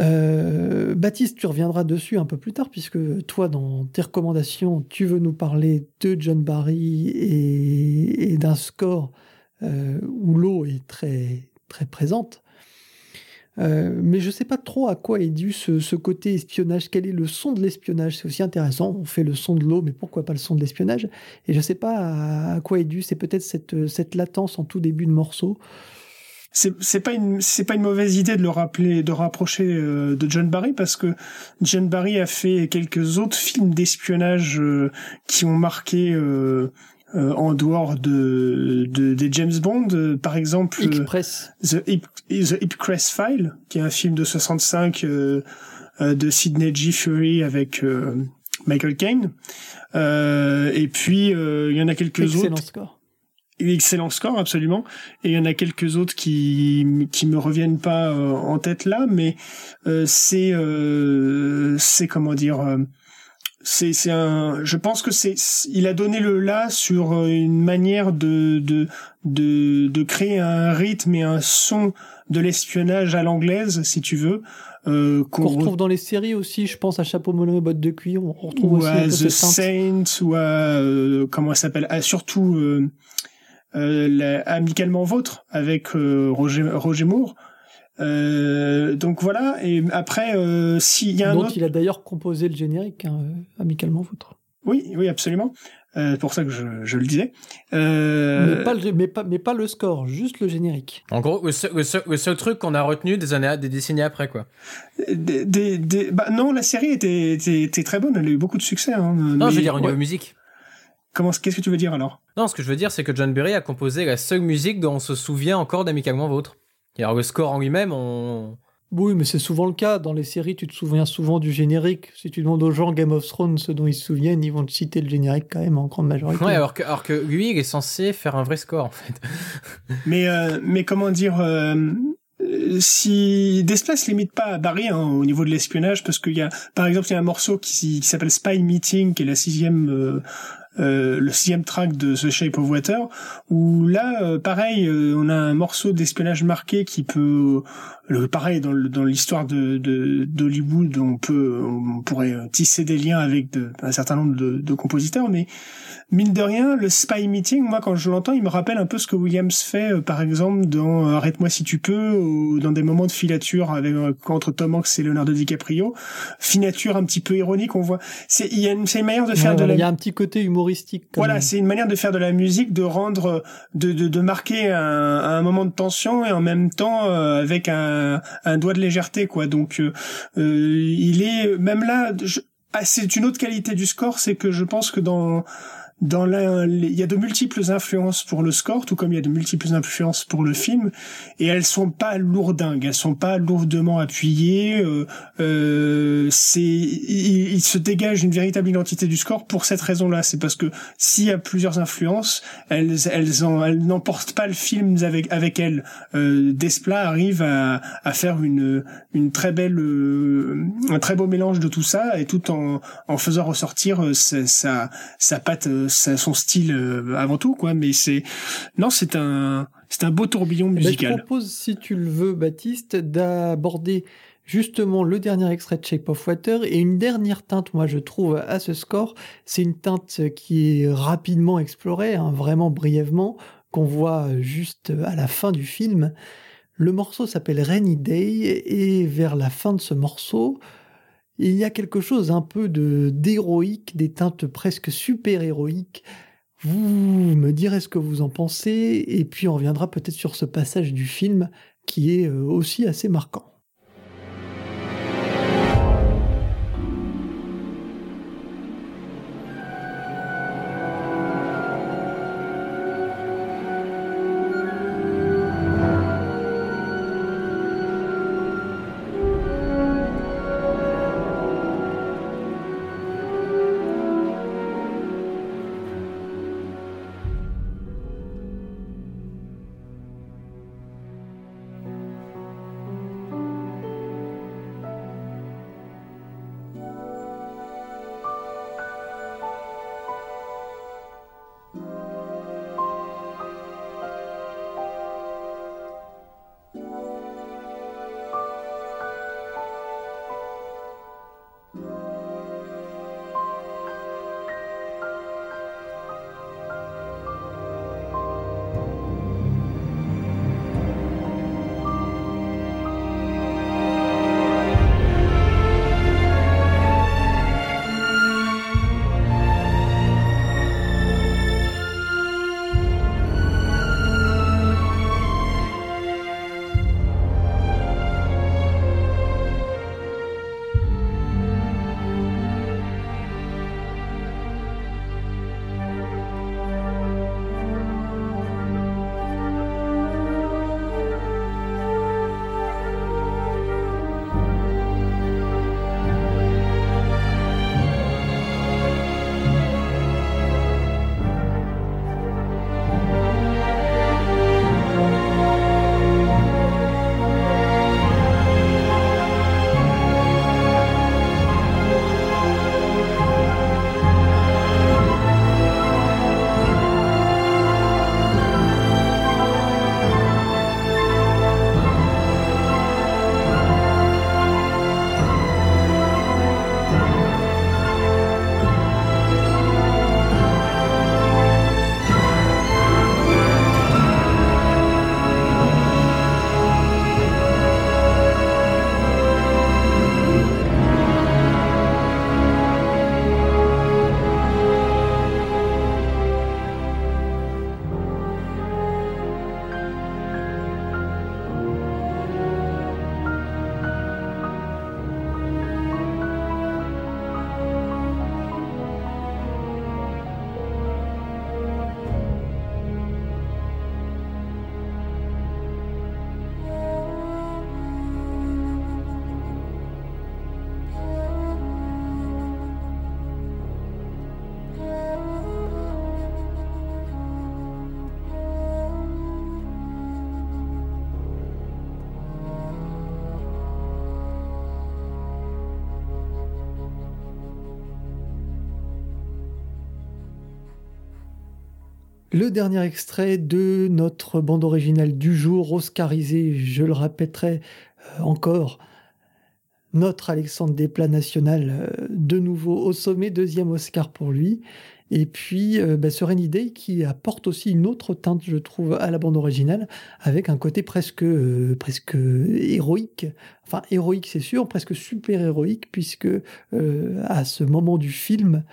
Speaker 1: Euh, Baptiste, tu reviendras dessus un peu plus tard, puisque toi, dans tes recommandations, tu veux nous parler de John Barry et, d'un score où l'eau est très, très présente. Euh, mais je ne sais pas trop à quoi est dû ce, côté espionnage. Quel est le son de l'espionnage? C'est aussi intéressant. On fait le son de l'eau, mais pourquoi pas le son de l'espionnage? Et je ne sais pas à, quoi est dû. C'est peut-être cette, cette latence en tout début de morceau.
Speaker 3: C'est pas une c'est pas une mauvaise idée de le rappeler de rapprocher euh, de John Barry parce que John Barry a fait quelques autres films d'espionnage euh, qui ont marqué euh, en dehors de, de, des James Bond, euh, par exemple
Speaker 1: euh,
Speaker 3: The, Hip, The File, qui est un film de 65 de Sidney G. Fury avec Michael Caine. et puis il y en a quelques
Speaker 1: Excellent
Speaker 3: autres.
Speaker 1: Score.
Speaker 3: Excellent score, absolument. Et il y en a quelques autres qui qui me reviennent pas en tête là, mais c'est c'est comment dire c'est c'est un je pense que c'est il a donné le là sur euh, une manière de de de de créer un rythme et un son de l'espionnage à l'anglaise si tu veux
Speaker 1: euh, qu'on retrouve dans les séries aussi je pense à Chapeau melon et bottes de cuir on retrouve
Speaker 3: ou à The Saint ou à euh, comment ça s'appelle ah, surtout euh, euh amicalement vôtre avec Roger Roger Moore euh, donc voilà, et après, euh, s'il y a un
Speaker 1: Dont il a d'ailleurs composé le générique, hein, euh, amicalement vôtre.
Speaker 3: Oui, oui, absolument. Euh, pour ça que je, je le disais.
Speaker 1: Euh... Mais, pas le, mais, pas, mais pas le score, juste le générique.
Speaker 2: En gros, le seul, le seul, truc qu'on a retenu des années, des décennies après, quoi.
Speaker 3: Des, des, des, bah non, la série était, était, était, très bonne, elle a eu beaucoup de succès. Hein,
Speaker 2: non, je veux dire au niveau musique.
Speaker 3: Comment, qu'est-ce que tu veux dire alors?
Speaker 2: Non, ce que je veux dire, c'est que John Berry a composé la seule musique dont on se souvient encore d'amicalement vôtre. Alors le score en lui-même, on...
Speaker 1: Oui, mais c'est souvent le cas. Dans les séries, tu te souviens souvent du générique. Si tu demandes aux gens Game of Thrones ce dont ils se souviennent, ils vont te citer le générique quand même en grande majorité.
Speaker 2: Ouais, alors que, alors que lui, il est censé faire un vrai score en fait.
Speaker 3: mais, euh, mais comment dire euh, si Desplace limite pas à Barry hein, au niveau de l'espionnage parce qu'il y a par exemple il y a un morceau qui, qui s'appelle Spy Meeting qui est la sixième euh, euh, le sixième track de The Shape of Water, où là, euh, pareil, euh, on a un morceau d'espionnage marqué qui peut, le, pareil, dans l'histoire de d'Hollywood, on peut, on pourrait tisser des liens avec un certain nombre de, de compositeurs, mais mine de rien, le spy meeting, moi quand je l'entends, il me rappelle un peu ce que Williams fait, euh, par exemple, dans euh, Arrête-moi si tu peux, ou dans des moments de filature avec euh, entre Tom Hanks et Leonardo DiCaprio. Filature un petit peu ironique, on voit. C'est il y a une, une manière de faire de la.
Speaker 1: Il y a un petit côté humoristique.
Speaker 3: Voilà, c'est une manière de faire de la musique, de rendre, de de, de marquer un, un moment de tension et en même temps avec un, un doigt de légèreté, quoi. Donc euh, il est même là. Ah, c'est une autre qualité du score, c'est que je pense que dans il y a de multiples influences pour le score, tout comme il y a de multiples influences pour le film, et elles sont pas lourdingues, elles sont pas lourdement appuyées. Euh, euh, c'est, il, se dégage une véritable identité du score pour cette raison-là. C'est parce que s'il y a plusieurs influences, elles, elles, en, elles n'emportent pas le film avec avec elles. Euh, Desplat arrive à, à faire une une très belle, euh, un très beau mélange de tout ça, et tout en en faisant ressortir euh, sa sa, sa patte son style euh, avant tout, quoi. Mais c'est non, c'est un c'est un beau tourbillon eh ben, musical.
Speaker 1: je propose, si tu le veux, Baptiste, d'aborder justement le dernier extrait de Shape of Water et une dernière teinte, moi je trouve, à ce score. C'est une teinte qui est rapidement explorée, hein, vraiment brièvement, qu'on voit juste à la fin du film. Le morceau s'appelle Rainy Day et vers la fin de ce morceau, il y a quelque chose un peu d'héroïque, des teintes presque super-héroïques. Vous me direz ce que vous en pensez, et puis on reviendra peut-être sur ce passage du film qui est euh, aussi assez marquant. Le dernier extrait de notre bande originale du jour, oscarisé, je le répéterai euh, encore, notre Alexandre Desplat national, euh, de nouveau au sommet, deuxième Oscar pour lui. Et puis euh, bah, qui apporte aussi une autre teinte, je trouve, à la bande originale, avec un côté presque, presque héroïque. Enfin, héroïque, c'est sûr, presque super héroïque, puisque à ce moment du film,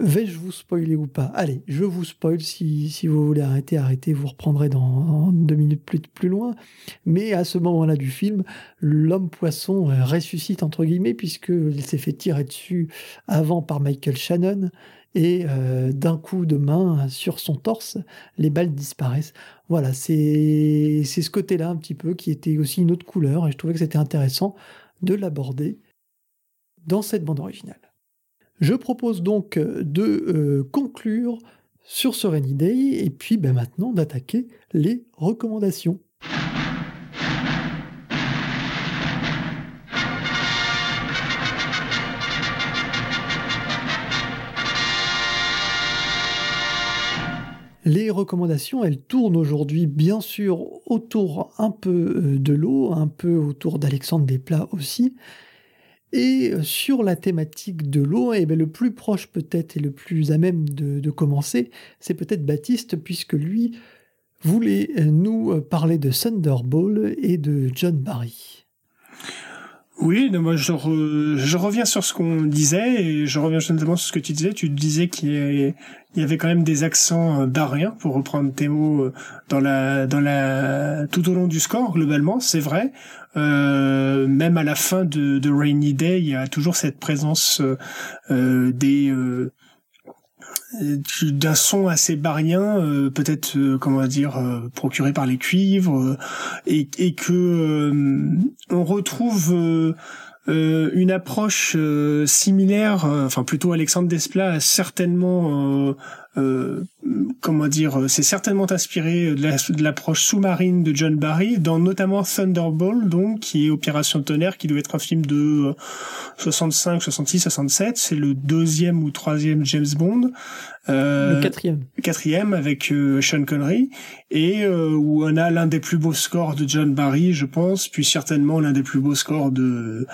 Speaker 1: Vais-je vous spoiler ou pas? Allez, je vous spoil. Si, vous voulez arrêter, arrêtez. Vous reprendrez dans deux minutes plus, loin. Mais à ce moment-là du film, l'homme poisson euh, ressuscite entre guillemets puisqu'il s'est fait tirer dessus avant par Michael Shannon et euh, d'un coup de main sur son torse, les balles disparaissent. Voilà, c'est ce côté-là un petit peu qui était aussi une autre couleur et je trouvais que c'était intéressant de l'aborder dans cette bande originale. Je propose donc de euh, conclure sur ce Rainy Day et puis ben, maintenant d'attaquer les recommandations. Les recommandations, elles tournent aujourd'hui bien sûr autour un peu euh, de l'eau, un peu autour d'Alexandre Desplat aussi, et euh, sur la thématique de l'eau, eh bien, le plus proche peut-être et le plus à même de, commencer, c'est peut-être Baptiste, puisque lui voulait euh, nous euh, parler de Thunderball et de John Barry.
Speaker 3: Oui, moi je, je, reviens sur ce qu'on disait et je reviens justement sur ce que tu disais. Tu disais qu'il y, avait quand même des accents barriens, pour reprendre tes mots, dans la, dans la, tout au long du score globalement. C'est vrai. Euh, même à la fin de, de, Rainy Day, il y a toujours cette présence euh, euh des euh, d'un son assez barien, peut-être comment dire procuré par les cuivres, et, et que on retrouve une approche similaire, enfin plutôt Alexandre Desplat a certainement euh, comment dire, euh, c'est certainement inspiré de l'approche sous-marine de John Barry, dans notamment Thunderball, donc qui est Opération Tonnerre, qui doit être un film de 65, 66, 67. C'est le deuxième ou troisième James Bond.
Speaker 1: Euh, le quatrième.
Speaker 3: Quatrième avec euh, Sean Connery et où on a l'un des plus beaux scores de John Barry, je pense, puis certainement l'un des plus beaux scores de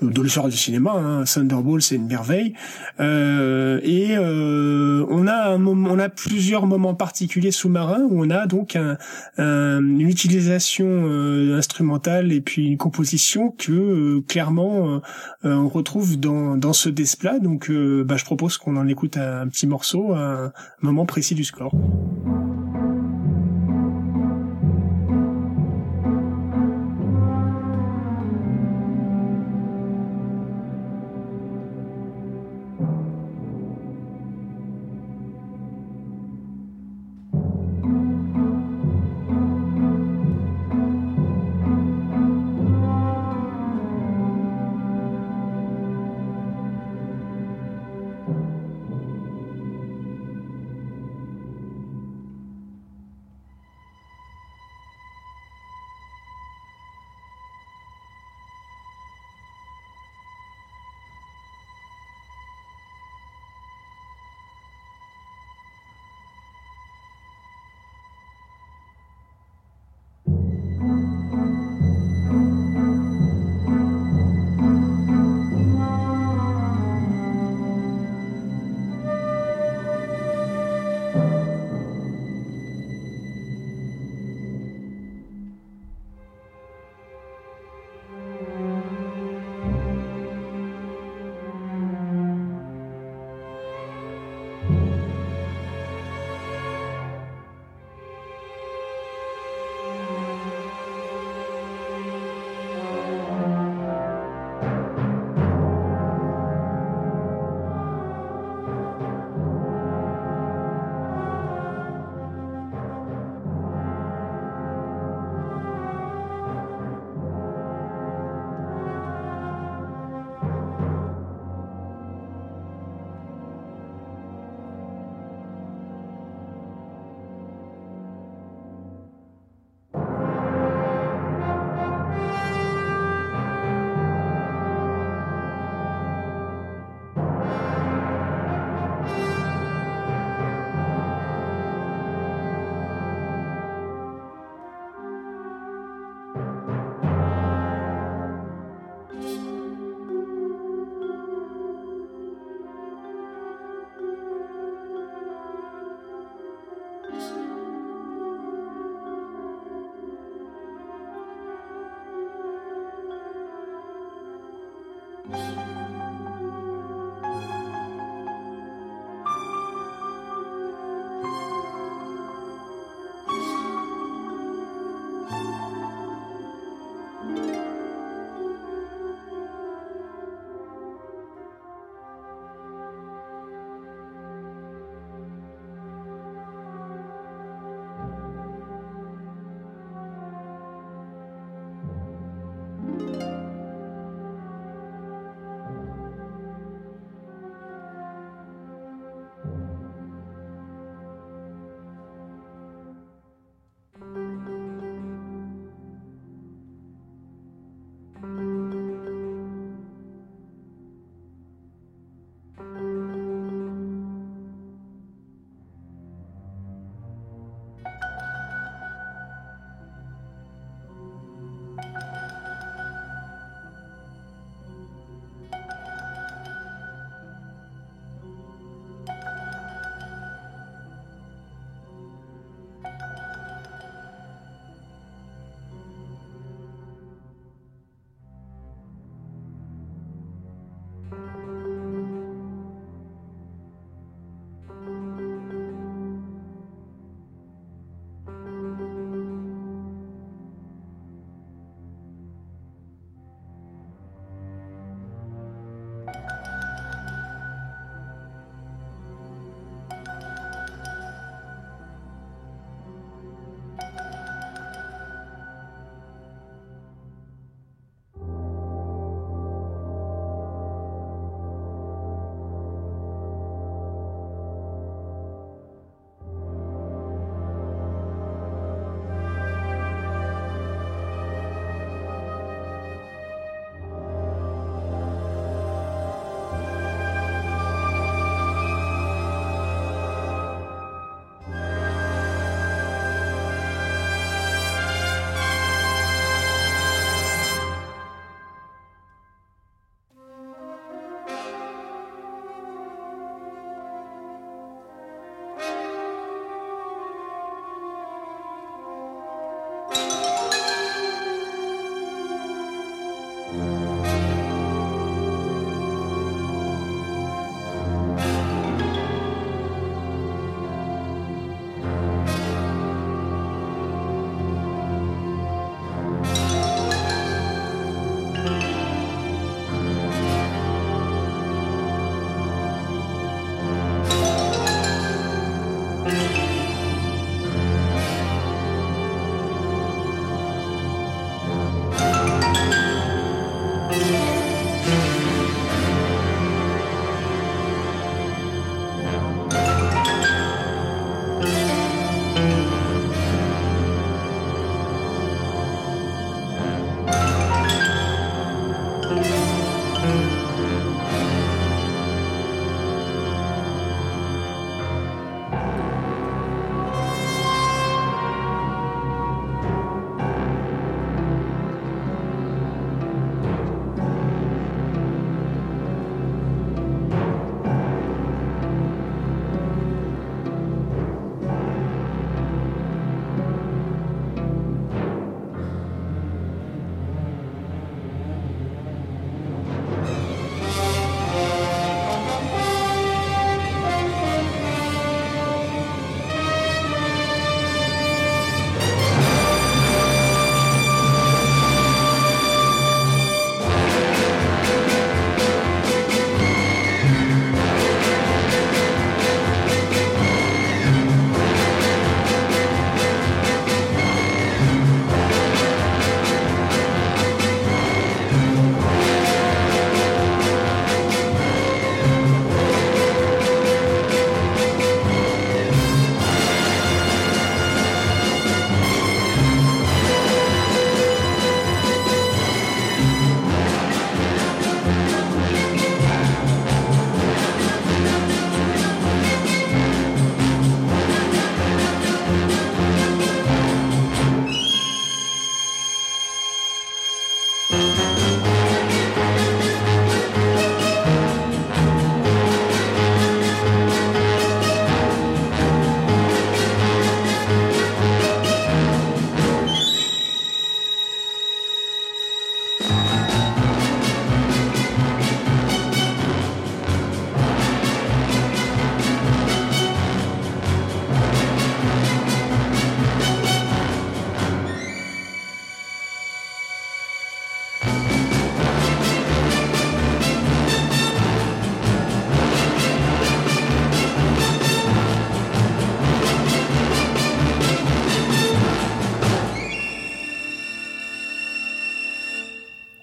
Speaker 3: de l'histoire du cinéma. Hein. Thunderball, c'est une merveille. et on a un on a plusieurs moments particuliers sous-marins où on a donc un, une utilisation instrumentale et puis une composition que clairement on retrouve dans dans ce Desplat. Donc, bah, je propose qu'on en écoute un petit morceau un moment précis du score.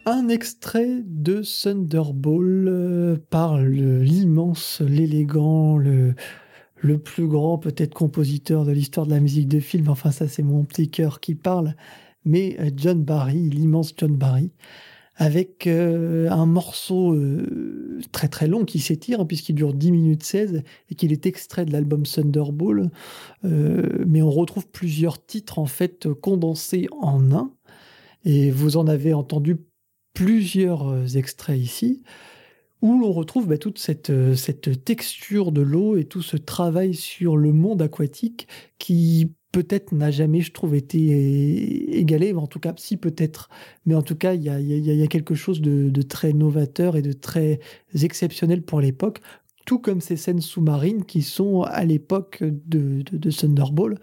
Speaker 1: Un extrait de Thunderball euh, par l'immense, l'élégant, le, le plus grand peut-être compositeur de l'histoire de la musique de film. Enfin, ça, c'est mon petit cœur qui parle. Mais euh, John Barry, l'immense John Barry, avec euh, un morceau euh, très très long qui s'étire puisqu'il dure 10 minutes 16 et qu'il est extrait de l'album Thunderball. mais on retrouve plusieurs titres en fait condensés en un. Et vous en avez entendu plusieurs extraits ici où l'on retrouve bah, toute cette, euh, cette texture de l'eau et tout ce travail sur le monde aquatique qui peut-être n'a jamais, je trouve, été égalé, en tout cas, si peut-être, mais en tout cas, il y a, y a, quelque chose de, très novateur et de très exceptionnel pour l'époque, tout comme ces scènes sous-marines qui sont à l'époque de, de, Thunderball.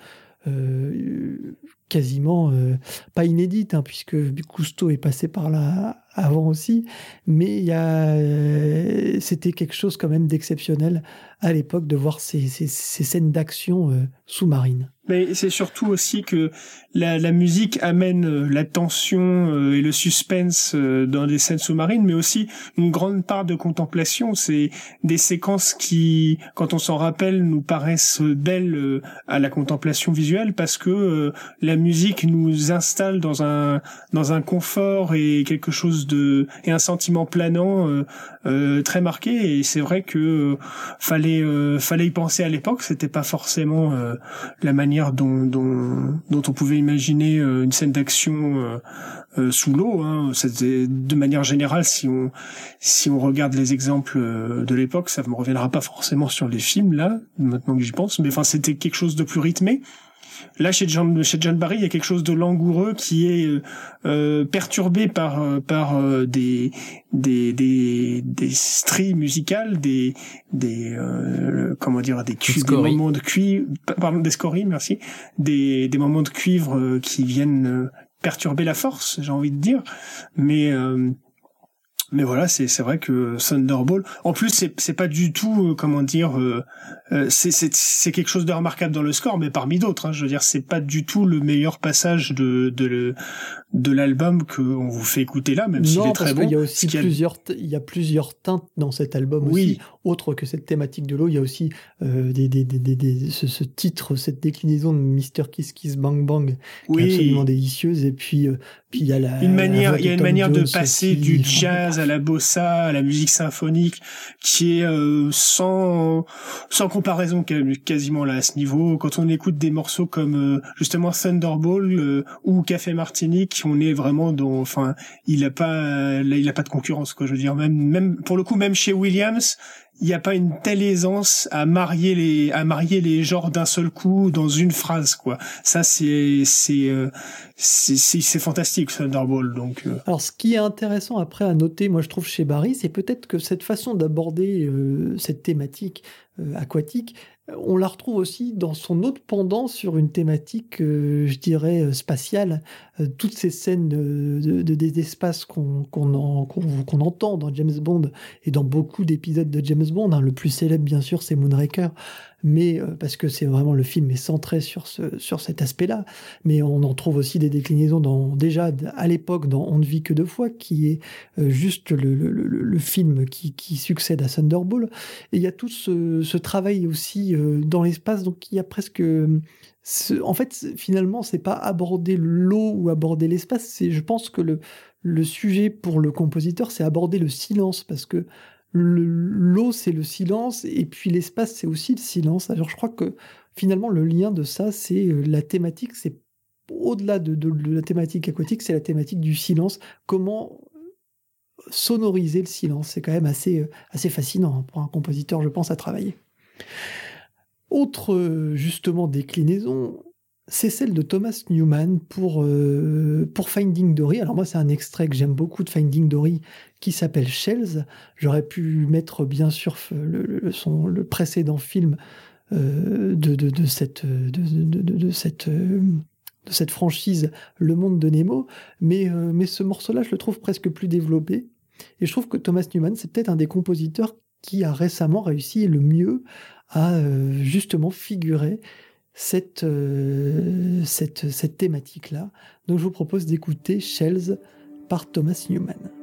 Speaker 1: Euh, quasiment euh, pas inédite, hein, puisque Cousteau est passé par là avant aussi, mais euh, c'était quelque chose quand même d'exceptionnel à l'époque de voir ces, ces, ces scènes d'action euh, sous-marines.
Speaker 3: Mais c'est surtout aussi que la, la musique amène euh, la tension euh, et le suspense dans des scènes sous-marines, mais aussi une grande part de contemplation. C'est des séquences qui, quand on s'en rappelle, nous paraissent belles à la contemplation visuelle parce que la musique nous installe dans un dans un confort et quelque chose de et un sentiment planant très marqué. Et c'est vrai que fallait euh, fallait y penser à l'époque. C'était pas forcément euh, la manière dont, dont, dont on pouvait imaginer euh, une scène d'action sous l'eau. Hein. De manière générale, si on si on regarde les exemples de l'époque, ça me reviendra pas forcément sur les films là, maintenant que j'y pense. Mais enfin, c'était quelque chose de plus rythmé. Là, chez John, chez John Barry, il y a quelque chose de langoureux qui est euh, euh perturbé par euh, par euh, des des des des stries musicales, des des comment dire des, des moments de cuivre, pardon, des scories, merci, des des moments de cuivre qui viennent perturber la force, j'ai envie de dire, mais mais voilà, c'est c'est vrai que Thunderball. En plus, c'est c'est pas du tout euh, comment dire. Euh, euh, c'est c'est c'est quelque chose de remarquable dans le score, mais parmi d'autres. Hein, je veux dire, c'est pas du tout le meilleur passage de de de l'album qu'on vous fait écouter là, même s'il est très bon.
Speaker 1: Il y a aussi plusieurs il y a plusieurs teintes dans cet album oui. aussi, autre que cette thématique de l'eau. Il y a aussi euh, des, des, des, des ce, ce, titre, cette déclinaison de Mister Kiss Kiss Bang Bang, qui est absolument délicieuse. Et puis puis il y a la
Speaker 3: une manière il y a une manière de passer du jazz à la bossa, à la musique symphonique, qui est euh, sans sans comparaison quasiment là à ce niveau. Quand on écoute des morceaux comme euh, justement Thunderball euh, ou Café Martinique, on est vraiment dans, enfin, il a pas, il a pas de concurrence quoi. Je veux dire, même même pour le coup, même chez Williams, il n'y a pas une telle aisance à marier les à marier les genres d'un seul coup dans une phrase quoi. Ça c'est c'est euh, c'est fantastique Thunderball donc. Euh.
Speaker 1: Alors ce qui est intéressant après à noter, moi je trouve chez Barry, c'est peut-être que cette façon d'aborder euh, cette thématique aquatique, on la retrouve aussi dans son autre pendant sur une thématique, je dirais, spatiale. toutes ces scènes de, des espaces qu'on qu'on entend dans James Bond et dans beaucoup d'épisodes de James Bond. Hein. Le plus célèbre, bien sûr, c'est Moonraker mais euh, parce que c'est vraiment le film est centré sur ce sur cet aspect-là. Mais on en trouve aussi des déclinaisons dans déjà à l'époque dans On ne vit que deux fois, qui est euh, juste le, le, le, film qui, qui, succède à Thunderball. Et il y a tout ce, ce travail aussi euh, dans l'espace, donc il y a presque en fait, finalement, c'est pas aborder l'eau ou aborder l'espace. C'est, je pense que le, le sujet pour le compositeur, c'est aborder le silence, parce que l'eau, c'est le silence, et puis l'espace, c'est aussi le silence. Alors je crois que finalement, le lien de ça, c'est euh, la thématique, c'est au-delà de, la thématique aquatique, c'est la thématique du silence. Comment sonoriser le silence C'est quand même assez, euh, assez fascinant hein, pour un compositeur, je pense, à travailler. Autre, euh, justement, déclinaison, c'est celle de Thomas Newman pour, euh, pour Finding Dory. Alors moi, c'est un extrait que j'aime beaucoup de Finding Dory qui s'appelle Shells. J'aurais pu mettre bien sûr le, son, le précédent film euh, de, de, cette, de, cette, euh, de cette franchise Le Monde de Nemo, mais, mais ce morceau-là, je le trouve presque plus développé. Et je trouve que Thomas Newman, c'est peut-être un des compositeurs qui a récemment réussi le mieux à justement figurer cette, euh, cette, cette thématique-là. Donc je vous propose d'écouter Shells par Thomas Newman.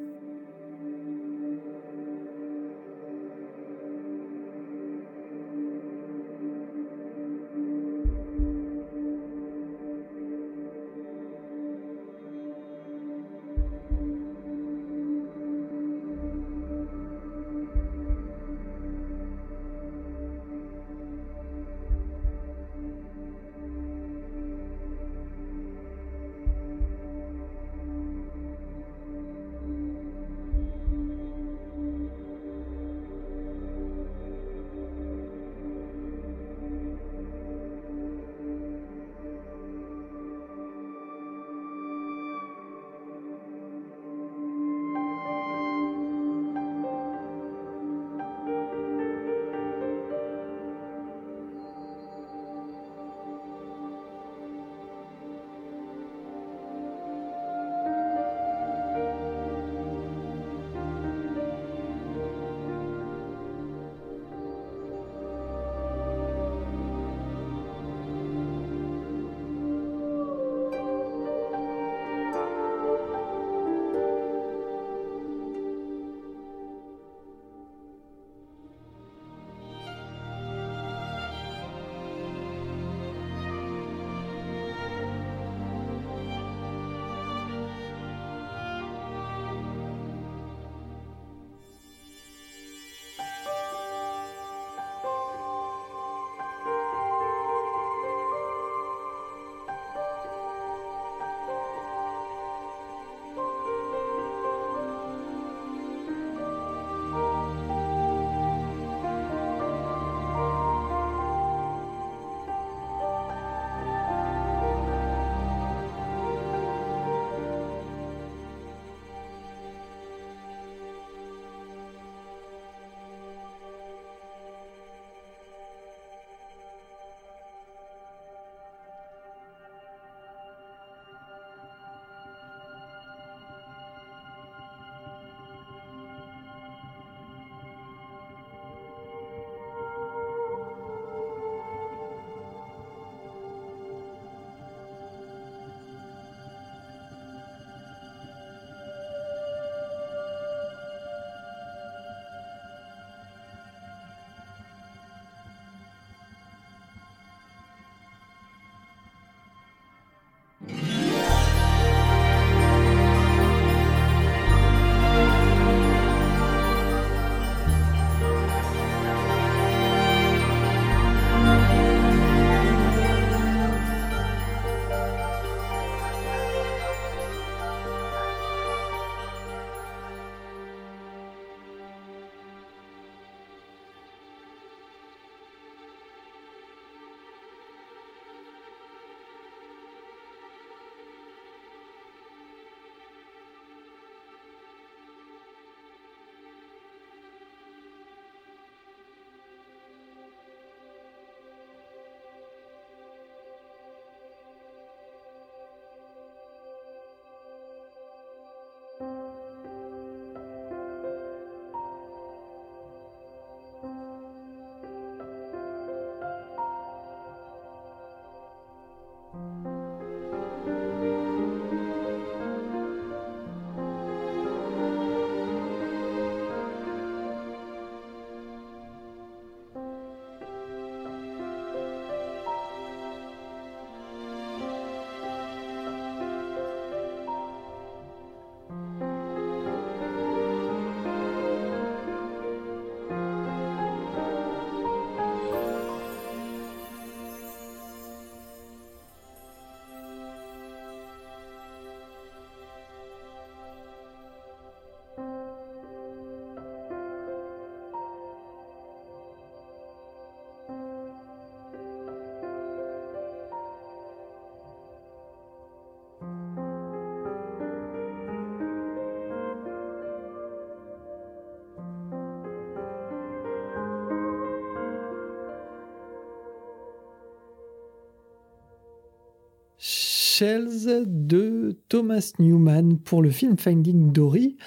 Speaker 1: De Thomas Newman pour le film Finding Dory.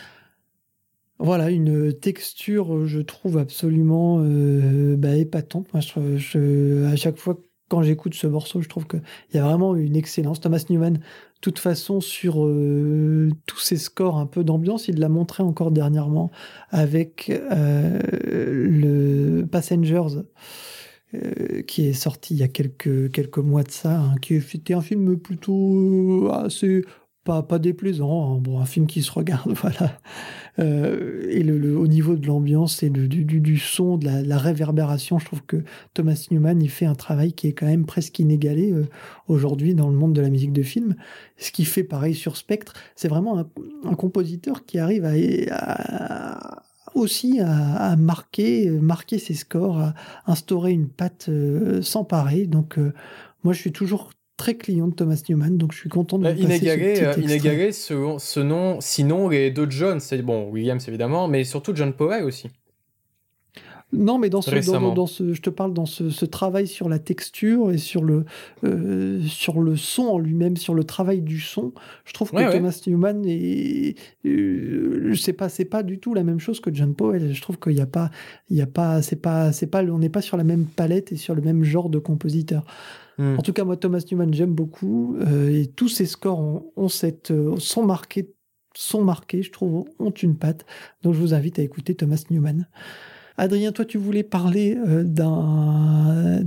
Speaker 1: Voilà, une texture, je trouve absolument euh, bah, épatante. Moi, à chaque fois quand j'écoute ce morceau, je trouve qu'il y a vraiment une excellence. Thomas Newman, de toute façon, sur euh, tous ses scores un peu d'ambiance, il l'a montré encore dernièrement avec euh, le Passengers. Euh, qui est sorti il y a quelques, quelques mois de ça, hein, qui était un film plutôt euh, assez pas, pas déplaisant, hein. bon, un film qui se regarde, voilà. Euh, et au niveau de l'ambiance et du, du, son, de la, réverbération, je trouve que Thomas Newman, il fait un travail qui est quand même presque inégalé aujourd'hui dans le monde de la musique de film. Ce qui fait pareil sur Spectre, c'est vraiment un, compositeur qui arrive à aussi à, marquer, marquer ses scores, à instaurer une patte euh, sans pareil. Donc, euh, moi, je suis toujours très client de Thomas Newman, donc je suis content de
Speaker 2: euh, inégalé, ce inégalé ce, ce, nom, sinon les deux John, c'est bon, Williams évidemment, mais surtout John Powell aussi.
Speaker 1: Non, mais dans ce, dans, ce, je te parle dans ce, ce, travail sur la texture et sur le, euh, sur le son en lui-même, sur le travail du son. Je trouve que Thomas Newman est, euh, sais pas, c'est pas du tout la même chose que John Powell. Je trouve qu'il n'y a pas, il y a pas, c'est pas, c'est pas, on n'est pas sur la même palette et sur le même genre de compositeur. Hmm. En tout cas, moi, Thomas Newman, j'aime beaucoup euh, et tous ses scores ont, ont cette, euh, sont marqués, sont marqués, je trouve, ont une patte. Donc, je vous invite à écouter Thomas Newman. Adrien, toi, tu voulais parler euh, d'un,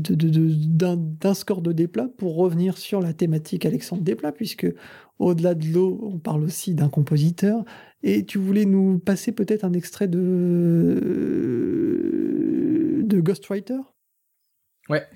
Speaker 1: score de Desplat pour revenir sur la thématique Alexandre Desplat, puisque au-delà de l'eau, on parle aussi d'un compositeur. Et tu voulais nous passer peut-être un extrait de, de Ghostwriter?
Speaker 2: Ouais.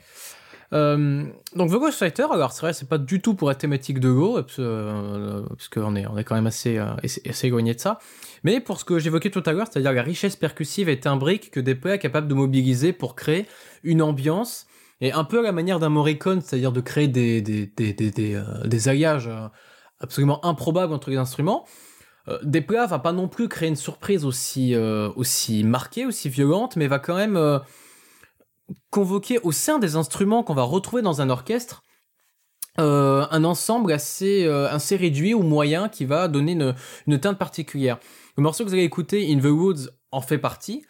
Speaker 2: Euh, donc The Ghostwriter, alors c'est vrai, c'est pas du tout pour la thématique de Go, parce, euh, qu'on est, est quand même assez, euh, éloigné de ça. Mais pour ce que j'évoquais tout à l'heure, c'est-à-dire la richesse percussive et timbrique que Desplat est capable de mobiliser pour créer une ambiance, et un peu à la manière d'un Morricone, c'est-à-dire de créer des, des, euh, alliages absolument improbables entre les instruments. Desplat va pas non plus créer une surprise aussi marquée, aussi violente, mais va quand même convoquer au sein des instruments qu'on va retrouver dans un orchestre euh, un ensemble assez, euh, assez réduit ou moyen qui va donner une, une, teinte particulière. Le morceau que vous allez écouter, In the Woods, en fait partie.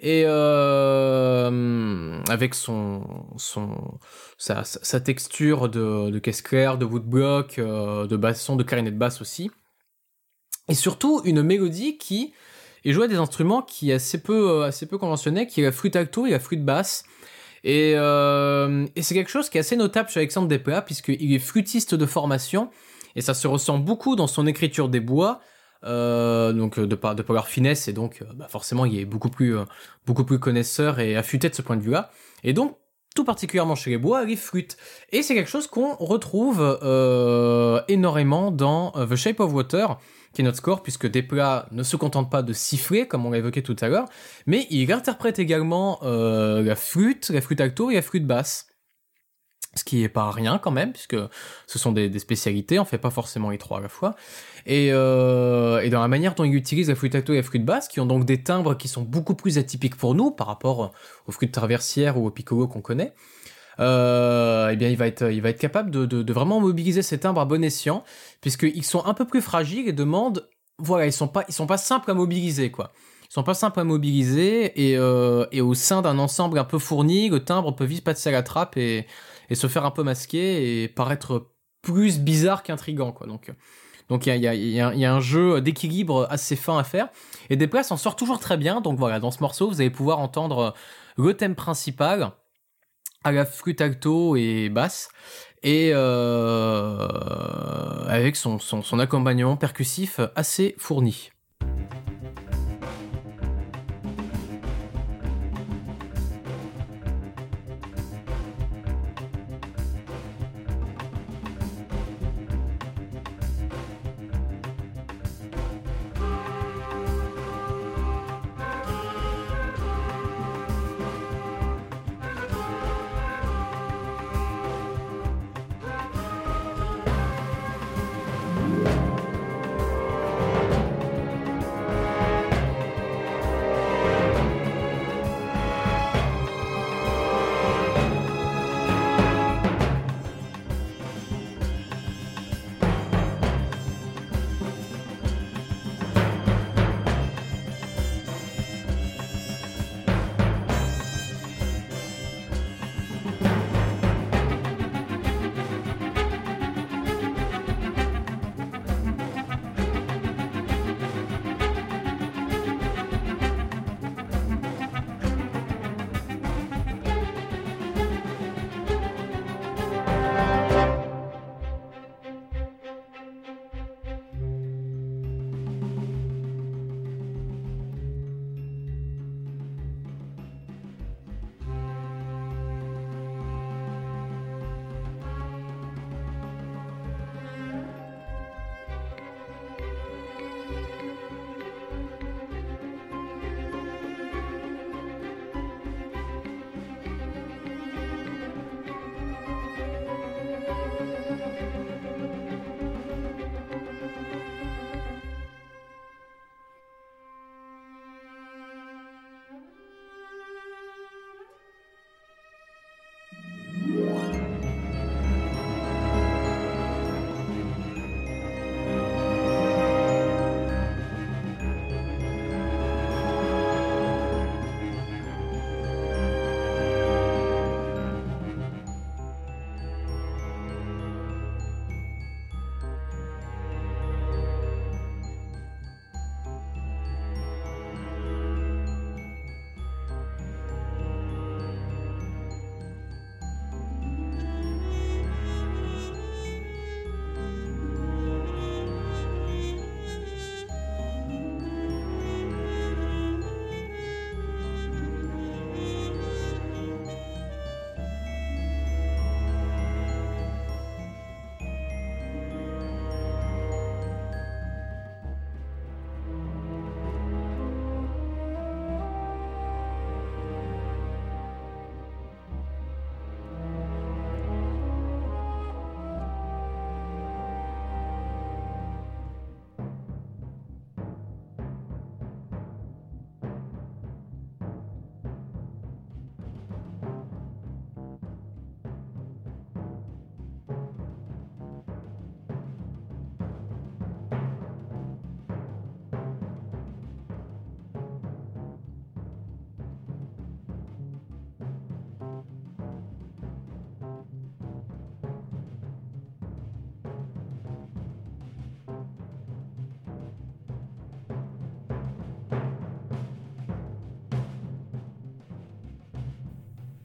Speaker 2: Et euh, avec son, son, sa, texture de, de caisse claire, de woodblock, de basson, de clarinette basse aussi. Et surtout une mélodie qui jouée à des instruments qui est assez peu, euh, assez peu conventionnels, qui est la flûte alto et la flûte basse. Et, euh, c'est quelque chose qui est assez notable chez Alexandre Desplat, puisqu'il est flûtiste de formation, et ça se ressent beaucoup dans son écriture des bois, euh, donc de par, de par leur finesse, et donc bah forcément il est beaucoup plus, euh, beaucoup plus connaisseur et affûté de ce point de vue-là. Et donc, tout particulièrement chez les bois, les flûtes. Et c'est quelque chose qu'on retrouve euh, énormément dans The Shape of Water, qui est notre score, puisque Desplat ne se contente pas de siffler, comme on l'a évoqué tout à l'heure, mais il interprète également euh, la flûte, la flûte alto et la flûte basse. Ce qui est pas rien quand même, puisque ce sont des, spécialités, on fait pas forcément les trois à la fois. Et, euh, et dans la manière dont il utilise la flûte alto et la flûte basse, qui ont donc des timbres qui sont beaucoup plus atypiques pour nous par rapport aux flûtes traversières ou au piccolo qu'on connaît, euh, eh bien il va être, il va être capable de, de, vraiment mobiliser ces timbres à bon escient, puisqu'ils sont un peu plus fragiles et demandent, voilà, ils sont pas, ils sont pas simples à mobiliser, quoi. Ils sont pas simples à mobiliser et, euh, et au sein d'un ensemble un peu fourni, le timbre peut vite passer à la trappe et, et se faire un peu masquer et paraître plus bizarre qu'intrigant, quoi. Donc, donc il y a, y, a, y a, un jeu d'équilibre assez fin à faire. Et Desplats s'en sort toujours très bien. Donc voilà, dans ce morceau, vous allez pouvoir entendre le thème principal à la flûte et basse et euh, avec son accompagnement percussif assez fourni.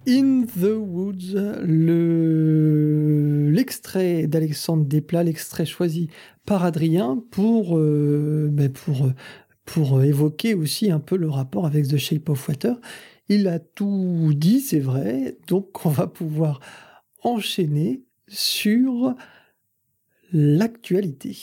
Speaker 1: In the Woods, le l'extrait d'Alexandre Desplat, l'extrait choisi par Adrien pour euh, ben pour pour évoquer aussi un peu le rapport avec The Shape of Water. Il a tout dit, c'est vrai, donc on va pouvoir enchaîner sur l'actualité.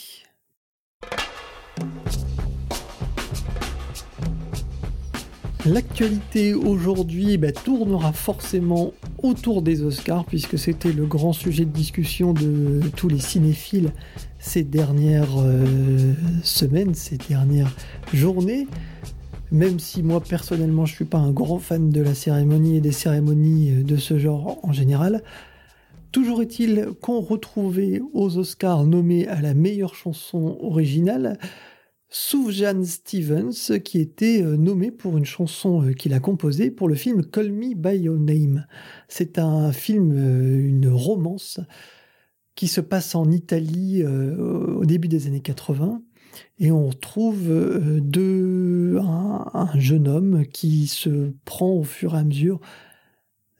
Speaker 1: L'actualité aujourd'hui bah, tournera forcément autour des Oscars, puisque c'était le grand sujet de discussion de tous les cinéphiles ces dernières euh, semaines, ces dernières journées. Même si moi personnellement je suis pas un grand fan de la cérémonie et des cérémonies euh, de ce genre en général, toujours est-il qu'on retrouvait aux Oscars nommé à la meilleure chanson originale Soufjan Stevens, qui était euh, nommé pour une chanson euh, qu'il a composée pour le film Call Me By Your Name. C'est un film, euh, une romance
Speaker 4: qui se passe en Italie au début des années 80 et on retrouve deux, un, jeune homme qui se prend au fur et à mesure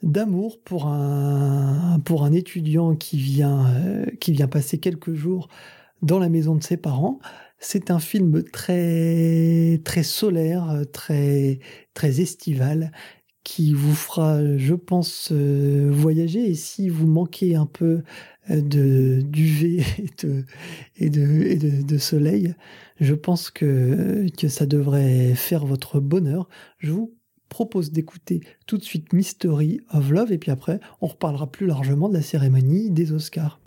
Speaker 4: d'amour pour un, pour un étudiant qui vient, qui vient passer quelques jours dans la maison de ses parents. C'est un film très, très solaire, très, très estival, qui vous fera, je pense, euh, voyager. Et si vous manquez un peu euh, de d'UV et de, et de, et de, soleil, je pense que, que ça devrait faire votre bonheur. Je vous propose d'écouter tout de suite Mystery of Love et puis après on reparlera plus largement de la cérémonie des Oscars.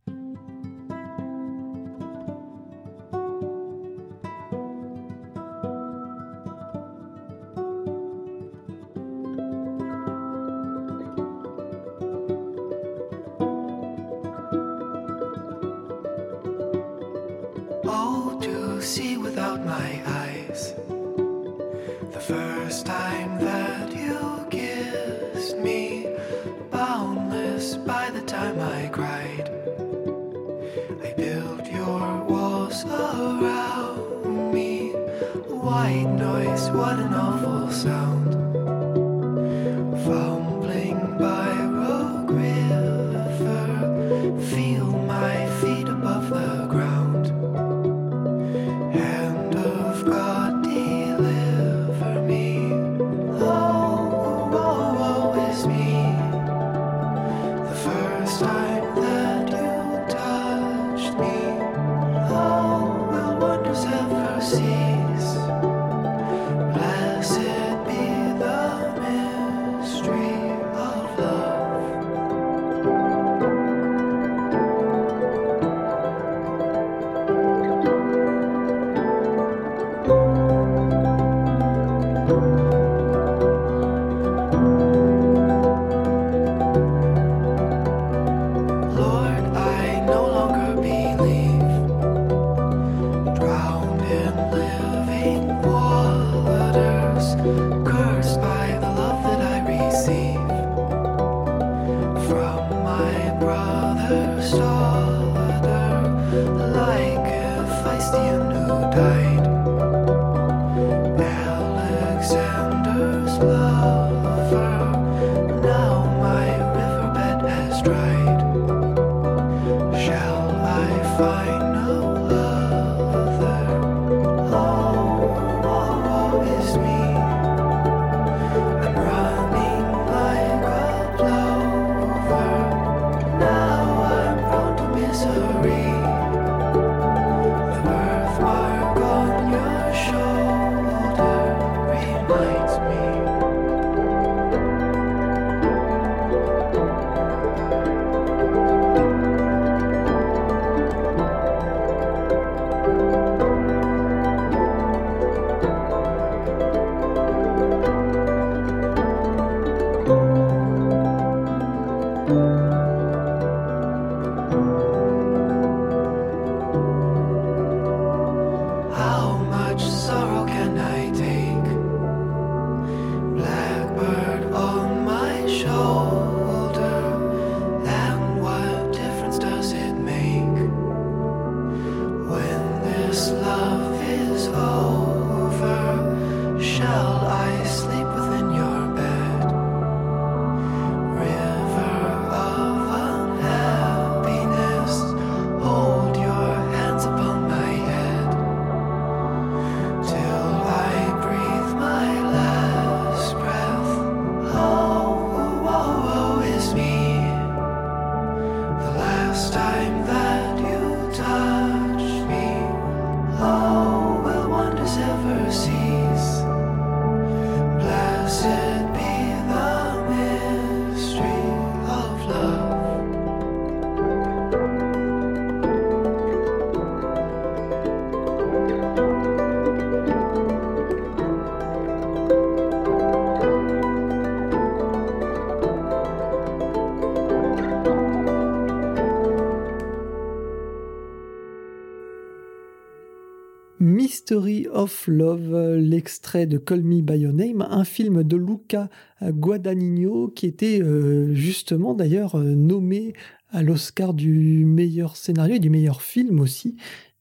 Speaker 4: Love, l'extrait de Call Me By Your Name, un film de Luca Guadagnino qui était euh, justement d'ailleurs euh, nommé
Speaker 1: à l'Oscar du meilleur scénario et du meilleur film aussi,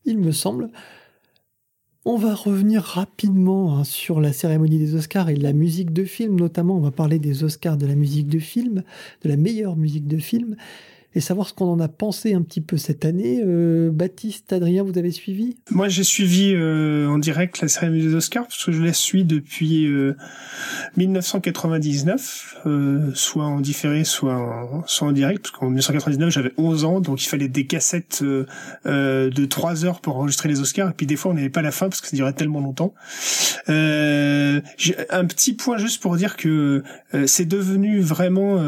Speaker 1: il me semble. On va revenir rapidement hein, sur la cérémonie des Oscars et la musique de film, notamment on va parler des Oscars de la musique de film, de la meilleure musique de film et savoir ce qu'on en a pensé un petit peu cette année. Euh, Baptiste, Adrien, vous avez suivi?
Speaker 3: Moi, j'ai suivi euh, en direct la cérémonie des Oscars parce que je la suis depuis 1999, euh, soit en différé, soit en, soit en direct, parce qu'en 1999, j'avais 11 ans, donc il fallait des cassettes de 3 heures pour enregistrer les Oscars, et puis des fois, on n'avait pas la fin parce que ça durait tellement longtemps. un petit point juste pour dire que c'est devenu vraiment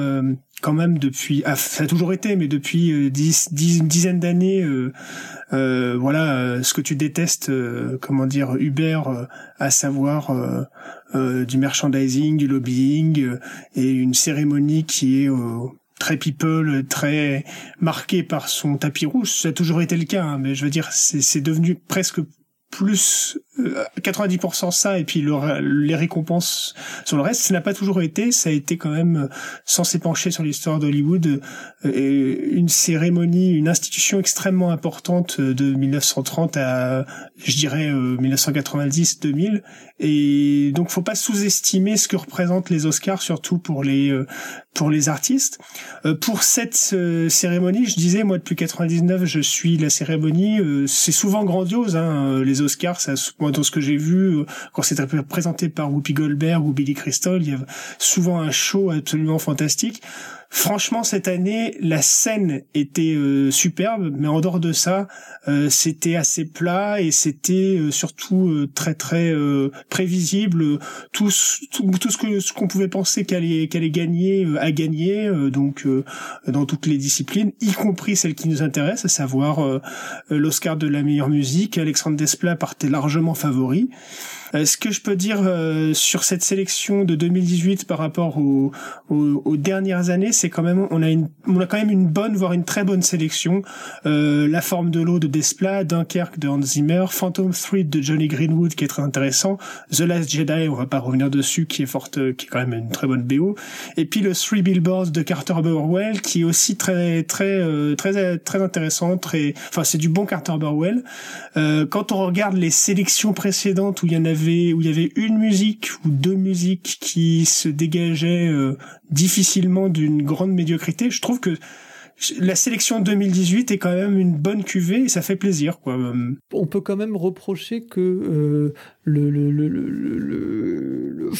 Speaker 3: quand même depuis, ah, ça a toujours été, mais depuis euh, dix, dix, une dizaine d'années, euh, euh, voilà, ce que tu détestes, comment dire, Uber, à savoir du merchandising, du lobbying et une cérémonie qui est très people, très marquée par son tapis rouge. Ça a toujours été le cas, hein, mais je veux dire, c'est devenu presque plus 90% euh, ça et puis les récompenses sur le reste, ça n'a pas toujours été, ça a été quand même euh, sans s'épancher sur l'histoire d'Hollywood euh, une cérémonie, une institution extrêmement importante de 1930 à je dirais 1990-2000 et donc faut pas sous-estimer ce que représentent les Oscars surtout pour les pour les artistes. pour cette cérémonie, je disais moi depuis 99, je suis la cérémonie, c'est souvent grandiose hein, les Oscars, ça moi, dans ce que j'ai vu, euh, quand c'était présenté par Whoopi Goldberg ou Billy Crystal, il y a souvent un show absolument fantastique. Franchement, cette année, la scène était euh, superbe, mais en dehors de ça, euh, c'était assez plat et c'était surtout très très prévisible. Tout, tout, ce que ce qu'on pouvait penser qu'elle allait qu'elle allait gagner a gagné, donc dans toutes les disciplines, y compris celle qui nous intéresse, à savoir l'Oscar de la meilleure musique. Alexandre Desplat partait largement favori. Euh, ce que je peux dire euh, sur cette sélection de 2018 par rapport aux, aux, dernières années, c'est quand même on a une on a quand même une bonne voire une très bonne sélection. Euh, la forme de l'eau de Desplat, Dunkerque de Hans Zimmer, Phantom Thread de Johnny Greenwood qui est très intéressant, The Last Jedi, on va pas revenir dessus, qui est forte, qui est quand même une très bonne BO, et puis le Three Billboards de Carter Burwell qui est aussi très très très très intéressant, très enfin c'est du bon Carter Burwell. quand on regarde les sélections précédentes où il y en avait où il y avait une musique ou deux musiques qui se dégageaient euh, difficilement d'une grande médiocrité, je trouve que la sélection 2018 est quand même une bonne cuvée et ça fait plaisir.
Speaker 1: On peut quand même reprocher que euh,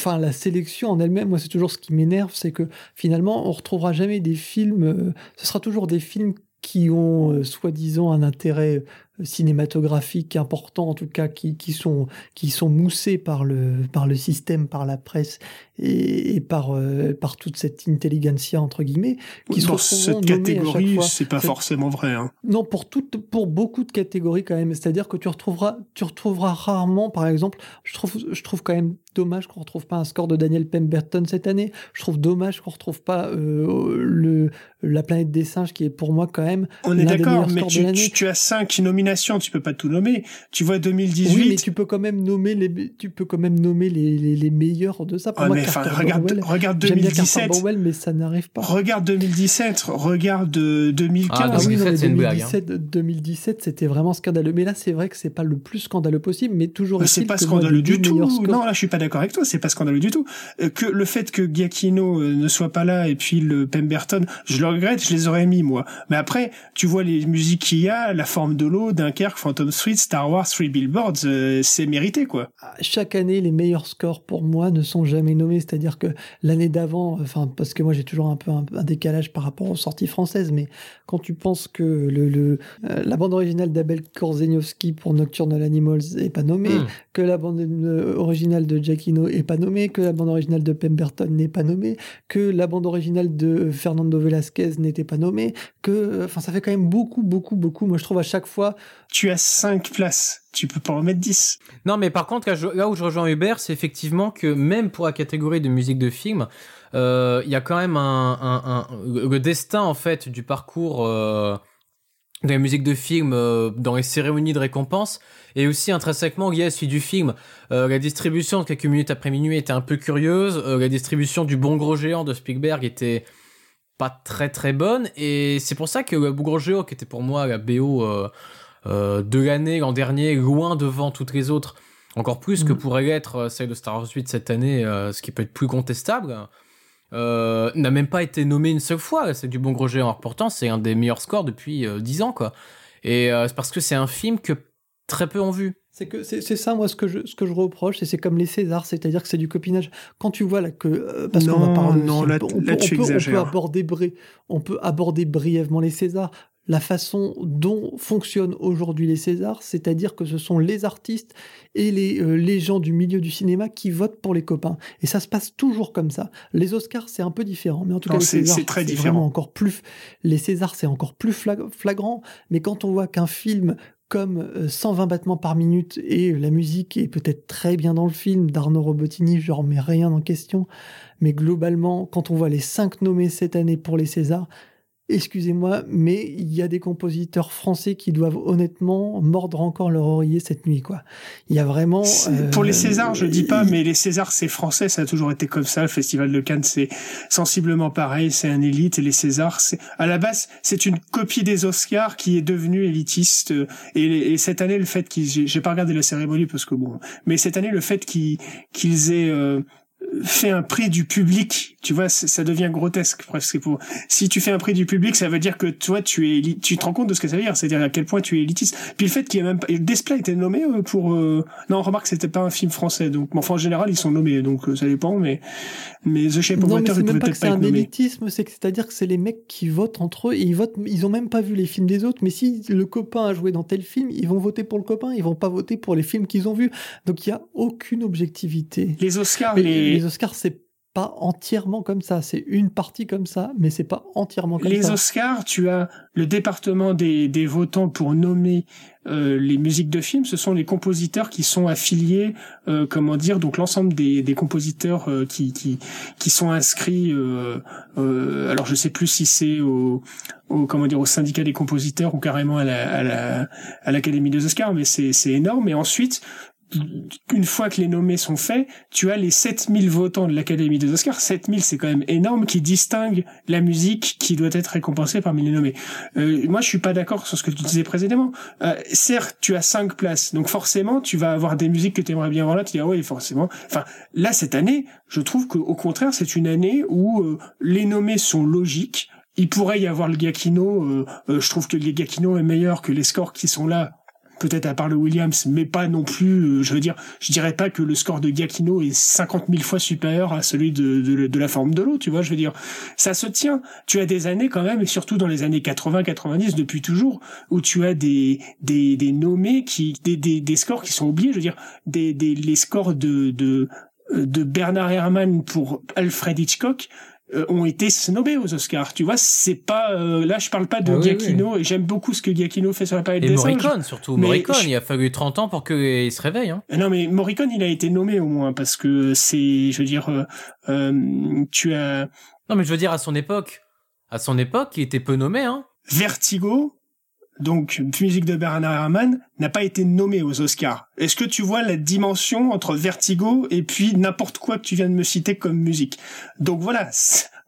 Speaker 1: la sélection en elle-même, moi c'est toujours ce qui m'énerve, c'est que finalement on retrouvera jamais des films, euh, ce sera toujours des films qui ont soi-disant un intérêt cinématographiques importants, en tout cas qui, qui, sont, qui sont moussés par le, par le système, par la presse et, par, euh, par toute cette intelligentsia, entre guillemets.
Speaker 3: Qui Dans cette catégorie, c'est pas forcément vrai. Hein.
Speaker 1: Non, pour, toutes, pour beaucoup de catégories quand même. C'est-à-dire que tu retrouveras, tu retrouveras rarement, par exemple, je trouve, je trouve quand même dommage qu'on retrouve pas un score de Daniel Pemberton cette année. Je trouve dommage qu'on retrouve pas euh, le, la planète des singes qui est pour moi quand même.
Speaker 3: On est d'accord, mais tu, tu, tu, as cinq nominations, tu peux pas tout nommer. Tu vois 2018. Oui,
Speaker 1: mais tu peux quand même nommer les, tu peux quand même nommer les, les, les meilleurs de ça. Pour moi,
Speaker 3: regarde, regarde 2017.
Speaker 1: Borwell, mais ça n'arrive pas.
Speaker 3: Regarde 2017, regarde 2015.
Speaker 1: Ah, 2017, oui, 2017, 2017 c'était vraiment scandaleux. Mais là, c'est vrai que c'est pas le plus scandaleux possible, mais toujours.
Speaker 3: C'est pas scandaleux du tout. Non, là, je suis pas d'accord avec toi. C'est pas scandaleux du tout. Euh, que le fait que Giacchino euh, ne soit pas là et puis le Pemberton, je le regrette. Je les aurais mis moi. Mais après, tu vois les musiques qu'il y a, la forme de l'eau, Dunkerque, Phantom Street, Star Wars, Three Billboards, euh, c'est mérité quoi.
Speaker 1: Chaque année, les meilleurs scores pour moi ne sont jamais nommés. C'est-à-dire que l'année d'avant, enfin parce que moi j'ai toujours un peu un, décalage par rapport aux sorties françaises, mais quand tu penses que le, le la bande originale d'Abel Korzeniowski pour Nocturnal Animals est pas nommée, hmm. que la bande originale de Giacchino est pas nommé, que la bande originale de Pemberton n'est pas nommée, que la bande originale de Fernando Velasquez n'était pas nommée, que, enfin, ça fait quand même beaucoup, beaucoup, beaucoup. Moi, je trouve à chaque fois.
Speaker 3: Tu as 5 places. Tu peux pas en mettre 10.
Speaker 2: Non, mais par contre, là où je rejoins Hubert, c'est effectivement que même pour la catégorie de musique de film, euh, il y a quand même un, le destin, en fait, du parcours, euh, de la musique de film euh, dans les cérémonies de récompense et aussi intrinsèquement lié à du film. La distribution de quelques minutes après minuit était un peu curieuse. La distribution du Bon Gros Géant de Spielberg était pas très très bonne et c'est pour ça que Bougre qui était pour moi la BO de l'année l'an dernier, loin devant toutes les autres, encore plus que mm. pourrait être euh, celle de Star Wars 8 cette année, ce qui peut être plus contestable, n'a même pas été nommé une seule fois. C'est du bon gros géant. Pourtant, c'est un des meilleurs scores depuis 10 ans, quoi. Et c'est parce que c'est un film que très peu ont vu.
Speaker 1: C'est que c'est ça moi ce que je ce que je reproche et c'est comme les Césars c'est-à-dire que c'est du copinage quand tu vois là que euh, parce qu'on va parler
Speaker 3: non, là, on, là, tu
Speaker 1: peut, on, peut, aborder on peut aborder brièvement les Césars la façon dont fonctionnent aujourd'hui les Césars, c'est-à-dire que ce sont les artistes et les, euh, les gens du milieu du cinéma qui votent pour les copains. Et ça se passe toujours comme ça. Les Oscars, c'est un peu différent, mais en tout cas,
Speaker 3: c'est très différent.
Speaker 1: encore plus. Les Césars, c'est encore plus flagrant. Mais quand on voit qu'un film comme 120 euh, battements par minute et la musique est peut-être très bien dans le film d'Arnaud Robotini, je remets rien en question, mais globalement, quand on voit les cinq nommés cette année pour les Césars, excusez-moi, mais il y a des compositeurs français qui doivent honnêtement mordre encore leur oreiller cette nuit, quoi. Il y a vraiment.
Speaker 3: Pour les euh, Césars, je dis pas, mais les Césars, c'est français, ça a toujours été comme ça. Le Festival de Cannes, c'est sensiblement pareil, c'est un élite, et les Césars, c'est à la base, c'est une copie des Oscars qui est devenue élitiste. Et, cette année, le fait qu'ils, j'ai pas regardé la cérémonie parce que bon, mais cette année, le fait qu'ils qu'ils aient euh, fait un prix du public, tu vois, ça devient grotesque presque. Pour si tu fais un prix du public, ça veut dire que toi tu es, tu te rends compte de ce que ça veut dire, c'est-à-dire à quel point tu es élitiste. Puis le fait qu'il y ait même pas, Display était nommé euh, pour, euh... non, remarque c'était pas un film français, donc enfin en général ils sont nommés, donc euh, ça dépend, mais mais The Shape of Water,
Speaker 1: il pouvait peut-être pas, être nommé. C'est c'est c'est-à-dire que c'est les mecs qui votent entre eux et ils votent, ils ont même pas vu les films des autres, mais si le copain a joué dans tel film, ils vont voter pour le copain, ils vont pas voter pour les films qu'ils ont vus, donc il y a aucune objectivité.
Speaker 3: Les Oscars, les
Speaker 1: les Oscars, c'est pas entièrement comme ça. C'est une partie comme ça, mais c'est pas entièrement comme
Speaker 3: ça.
Speaker 1: Les
Speaker 3: Oscars, tu as le département des, des votants pour nommer euh, les musiques de films. Ce sont les compositeurs qui sont affiliés, euh, comment dire, donc l'ensemble des, des compositeurs euh, qui, qui qui sont inscrits. Euh, euh, alors je sais plus si c'est au, au comment dire au syndicat des compositeurs ou carrément à la à la à l'académie des Oscars, mais c'est c'est énorme. Et ensuite une fois que les nommés sont faits, tu as les 7000 votants de l'Académie des Oscars. 7000, c'est quand même énorme, qui distingue la musique qui doit être récompensée parmi les nommés. Euh, moi, je suis pas d'accord sur ce que tu disais précédemment. Euh, certes, tu as 5 places, donc forcément, tu vas avoir des musiques que tu aimerais bien voir là. Tu dis, ah oui, forcément. Enfin, là, cette année, je trouve qu'au contraire, c'est une année où euh, les nommés sont logiques. Il pourrait y avoir le Gakino. Euh, euh, je trouve que le Gakino est meilleur que les scores qui sont là peut-être à part le Williams, mais pas non plus, euh, je veux dire, je dirais pas que le score de Giacchino est 50 000 fois supérieur à celui de, de, de la forme de l'eau, tu vois, je veux dire, ça se tient. Tu as des années quand même, et surtout dans les années 80-90, depuis toujours, où tu as des, des, des nommés qui, des, des, des scores qui sont oubliés, je veux dire, des, des, les scores de, de, de Bernard Herrmann pour Alfred Hitchcock, euh, ont été snobés aux Oscars. Tu vois, c'est pas euh, là je parle pas de ah Giacchino et j'aime beaucoup ce que Giacchino fait sur la palette
Speaker 2: et
Speaker 3: des
Speaker 2: Morricone surtout. Morricone, il a fallu 30 ans pour qu'il se réveille. Hein.
Speaker 3: Non mais Morricone, il a été nommé au moins parce que c'est, je veux dire, euh, tu as.
Speaker 2: Non mais je veux dire à son époque, à son époque, il était peu nommé. Hein.
Speaker 3: Vertigo, donc musique de Bernard Herrmann, n'a pas été nommé aux Oscars. Est-ce que tu vois la dimension entre Vertigo et puis n'importe quoi que tu viens de me citer comme musique? Donc voilà,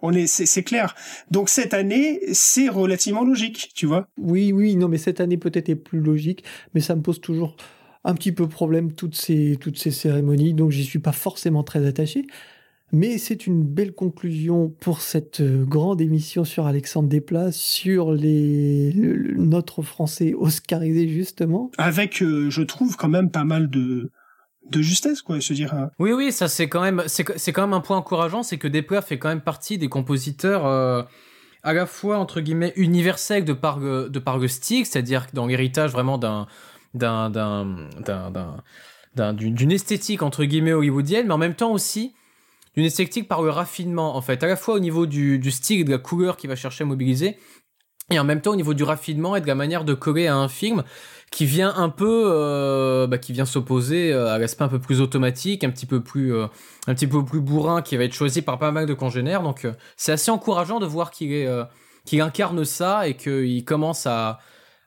Speaker 3: on est, c'est clair. Donc cette année, c'est relativement logique, tu vois.
Speaker 1: Oui, oui, non, mais cette année peut-être est plus logique, mais ça me pose toujours un petit peu problème toutes ces toutes ces cérémonies, donc j'y suis pas forcément très attaché. Mais c'est une belle conclusion pour cette euh, grande émission sur Alexandre Desplat, sur les, notre français oscarisé justement.
Speaker 3: Avec, euh, je trouve, quand même pas mal de, de justesse, quoi, se dire. Hein.
Speaker 2: Oui, oui, ça c'est quand même, c'est, quand même un point encourageant, c'est que Desplat fait quand même partie des compositeurs euh, à la fois entre guillemets universels de par de par c'est-à-dire dans l'héritage vraiment d'un d'un d'un d'une esthétique entre guillemets hollywoodienne, mais en même temps aussi d'une esthétique par le raffinement, en fait, à la fois au niveau du, style et de la couleur qu'il va chercher à mobiliser, et en même temps au niveau du raffinement et de la manière de coller à un film qui vient un peu, euh, bah, qui vient s'opposer euh, à l'aspect un peu plus automatique, un petit peu plus, euh, un petit peu plus bourrin, qui va être choisi par pas mal de congénères. Donc c'est assez encourageant de voir qu'il est, qu'il incarne ça et qu'il commence à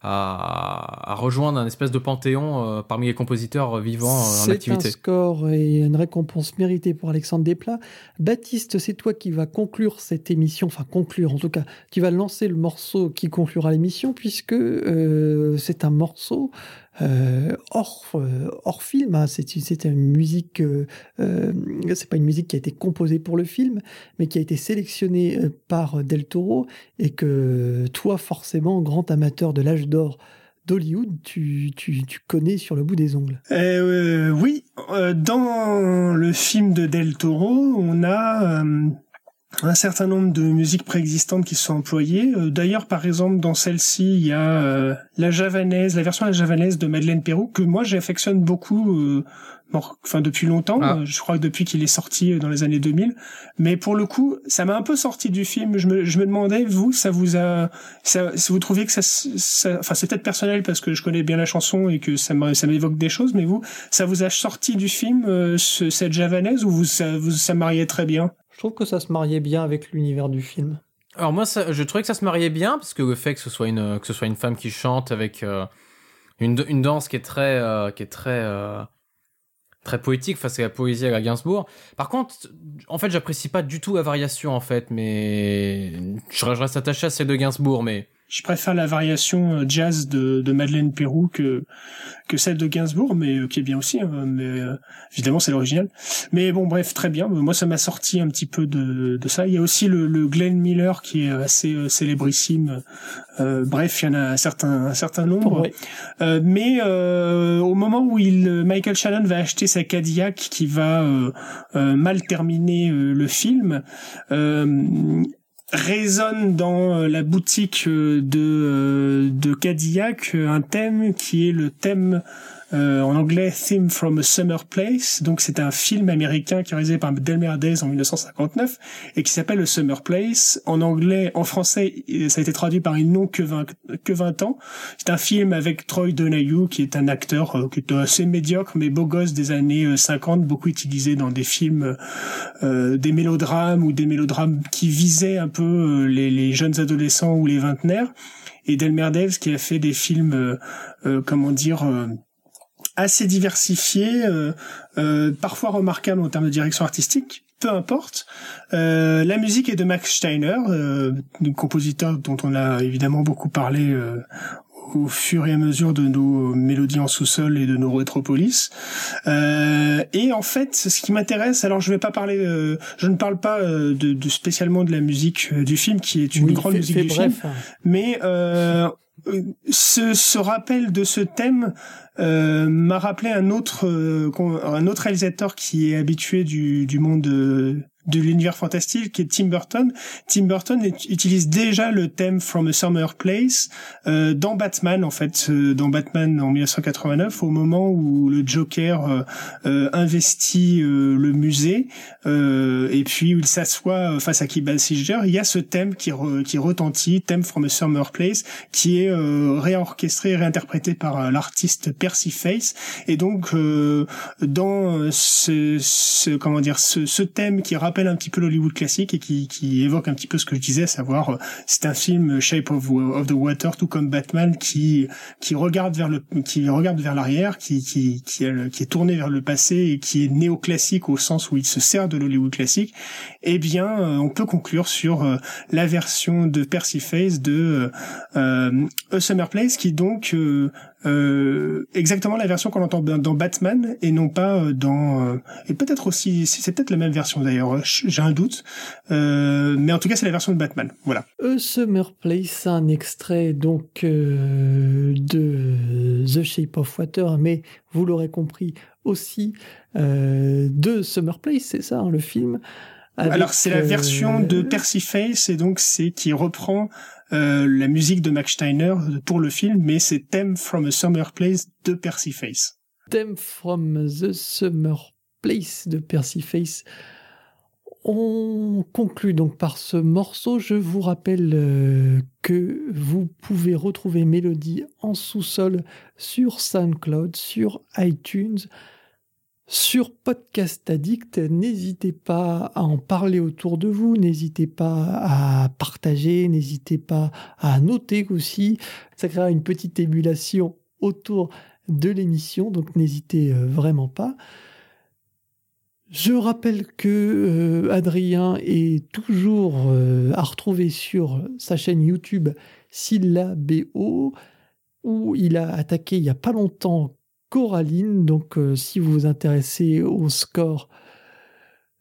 Speaker 2: à, rejoindre un espèce de panthéon euh, parmi les compositeurs vivants en activité.
Speaker 1: C'est un score et une récompense méritée pour Alexandre Desplat. Baptiste, c'est toi qui vas conclure cette émission, enfin conclure en tout cas, tu vas lancer le morceau qui conclura l'émission puisque c'est un morceau euh, hors, euh, hors film. Hein. C'est une musique, euh, c'est pas une musique qui a été composée pour le film, mais qui a été sélectionnée par Del Toro et que toi, forcément, grand amateur de l'âge d'or d'Hollywood, tu, tu, tu, connais sur le bout des ongles.
Speaker 3: oui, dans le film de Del Toro, on a un certain nombre de musiques préexistantes qui sont employées. Euh, d'ailleurs, par exemple, dans celle-ci, il y a euh, la javanaise, la version la javanaise de Madeleine Perrou que moi j'affectionne beaucoup. Euh, enfin depuis longtemps, ah. je crois que depuis qu'il est sorti dans les années 2000. Mais pour le coup, ça m'a un peu sorti du film. Je me, je me demandais, vous, ça vous a, ça, si vous trouvez que ça, ça enfin c'est peut-être personnel parce que je connais bien la chanson et que ça m'évoque des choses, mais vous, ça vous a sorti du film cette javanaise ou vous, ça, vous, ça mariait très bien?
Speaker 1: Je trouve que ça se mariait bien avec l'univers du film.
Speaker 2: Alors moi, je trouvais que ça se mariait bien parce que le fait que ce soit une que ce soit une femme qui chante avec euh, une, une danse qui est très euh, qui est très euh, très poétique face à la poésie à la Gainsbourg. Par contre, en fait, j'apprécie pas du tout la variation en fait, mais je, reste attaché à celle de Gainsbourg, mais
Speaker 3: je préfère la variation euh, jazz de, de Madeleine Pérou que que celle de Gainsbourg, mais euh, qui est bien aussi. Hein, mais euh, évidemment, c'est l'original. Mais bon, bref, très bien. Moi, ça m'a sorti un petit peu de, de ça. Il y a aussi le, le Glenn Miller qui est assez célébrissime. bref, il y en a un certain un certain nombre. mais au moment où il Michael Shannon va acheter sa Cadillac qui va mal terminer le film résonne dans euh, la boutique euh, de, euh, de Cadillac un thème qui est le thème euh, en anglais Theme from a Summer Place. Donc c'est un film américain qui est réalisé par Delmer Days en 1959 et qui s'appelle Summer Place. En anglais, en français, ça a été traduit par Ils n'ont que 20, que 20 ans. C'est un film avec Troy Donahue qui est un acteur euh, qui est assez médiocre mais beau gosse des années 50, euh, beaucoup utilisé dans des films, euh, des mélodrames ou des mélodrames qui visaient un peu les, les jeunes adolescents ou les vingtenaires. Et Delmer Daves qui a fait des films, comment dire assez diversifié, euh, euh, parfois remarquable en termes de direction artistique, peu importe. Euh, la musique est de Max Steiner, euh, compositeur dont on a évidemment beaucoup parlé euh, au fur et à mesure de nos mélodies en sous-sol et de nos rétropolis. Euh, et en fait, ce qui m'intéresse, alors je vais pas parler, je ne parle pas de, de, spécialement de la musique du film, qui est une grande musique du film, mais ce, ce rappel de ce thème euh, m'a rappelé un autre euh, un autre réalisateur qui est habitué du, du monde de, l'univers fantastique qui est Tim Burton. Tim Burton utilise déjà le thème From a Summer Place euh, dans Batman en fait, euh, dans Batman en 1989 au moment où le Joker euh, euh investit le musée et puis où il s'assoit face à Key Basinger, il y a ce thème qui, retentit, thème From a Summer Place, qui est réorchestré, réinterprété par l'artiste Percy Face et donc dans ce, ce, comment dire ce, ce thème qui rappelle un petit peu l'Hollywood classique et qui, qui évoque un petit peu ce que je disais, à savoir euh, c'est un film euh, Shape of, of, the Water, tout comme Batman, qui qui regarde vers le qui regarde vers l'arrière, qui qui qui est, qui est tourné vers le passé et qui est néoclassique au sens où il se sert de l'Hollywood classique. Eh bien, euh, on peut conclure sur la version de Percy Face de A Summer Place, qui donc euh, exactement la version qu'on entend dans Batman et non pas euh, dans euh, et peut-être aussi c'est peut-être la même version d'ailleurs j'ai un doute. Euh, mais en tout cas c'est la version de Batman voilà.
Speaker 1: A Summer Place un extrait donc de The Shape of Water mais vous l'aurez compris aussi de Summer Place c'est ça hein, le film.
Speaker 3: Alors c'est la version de Percy Face et donc c'est qui reprend euh, la musique de Max Steiner pour le film, mais c'est Theme from a Summer Place de Percy Face.
Speaker 1: Theme from the Summer Place de Percy Face. On conclut donc par ce morceau. Je vous rappelle euh, que vous pouvez retrouver Mélodie en sous-sol sur SoundCloud, sur iTunes. Sur Podcast Addict. N'hésitez pas à en parler autour de vous, n'hésitez pas à partager, n'hésitez pas à noter aussi. Ça créera une petite émulation autour de l'émission, donc n'hésitez euh, vraiment pas. Je rappelle que euh, Adrien est toujours euh, à retrouver sur sa chaîne YouTube BO, où il a attaqué il n'y a pas longtemps Coraline. Donc, euh, si vous vous intéressez au score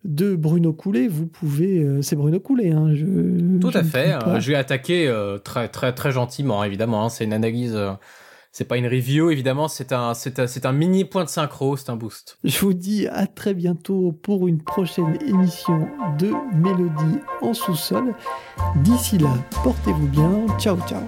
Speaker 1: de Bruno Coulet, vous pouvez. Euh, c'est Bruno Coulet, hein, je,
Speaker 2: Tout à fait. Euh, je vais attaquer très, très, très gentiment, évidemment. Hein. c'est une analyse. c'est pas une review, évidemment, c'est un, c'est un, c'est un mini point de synchro, c'est un boost.
Speaker 1: Je vous dis à très bientôt pour une prochaine émission de Mélodie en sous-sol. D'ici là, portez-vous bien. Ciao, ciao.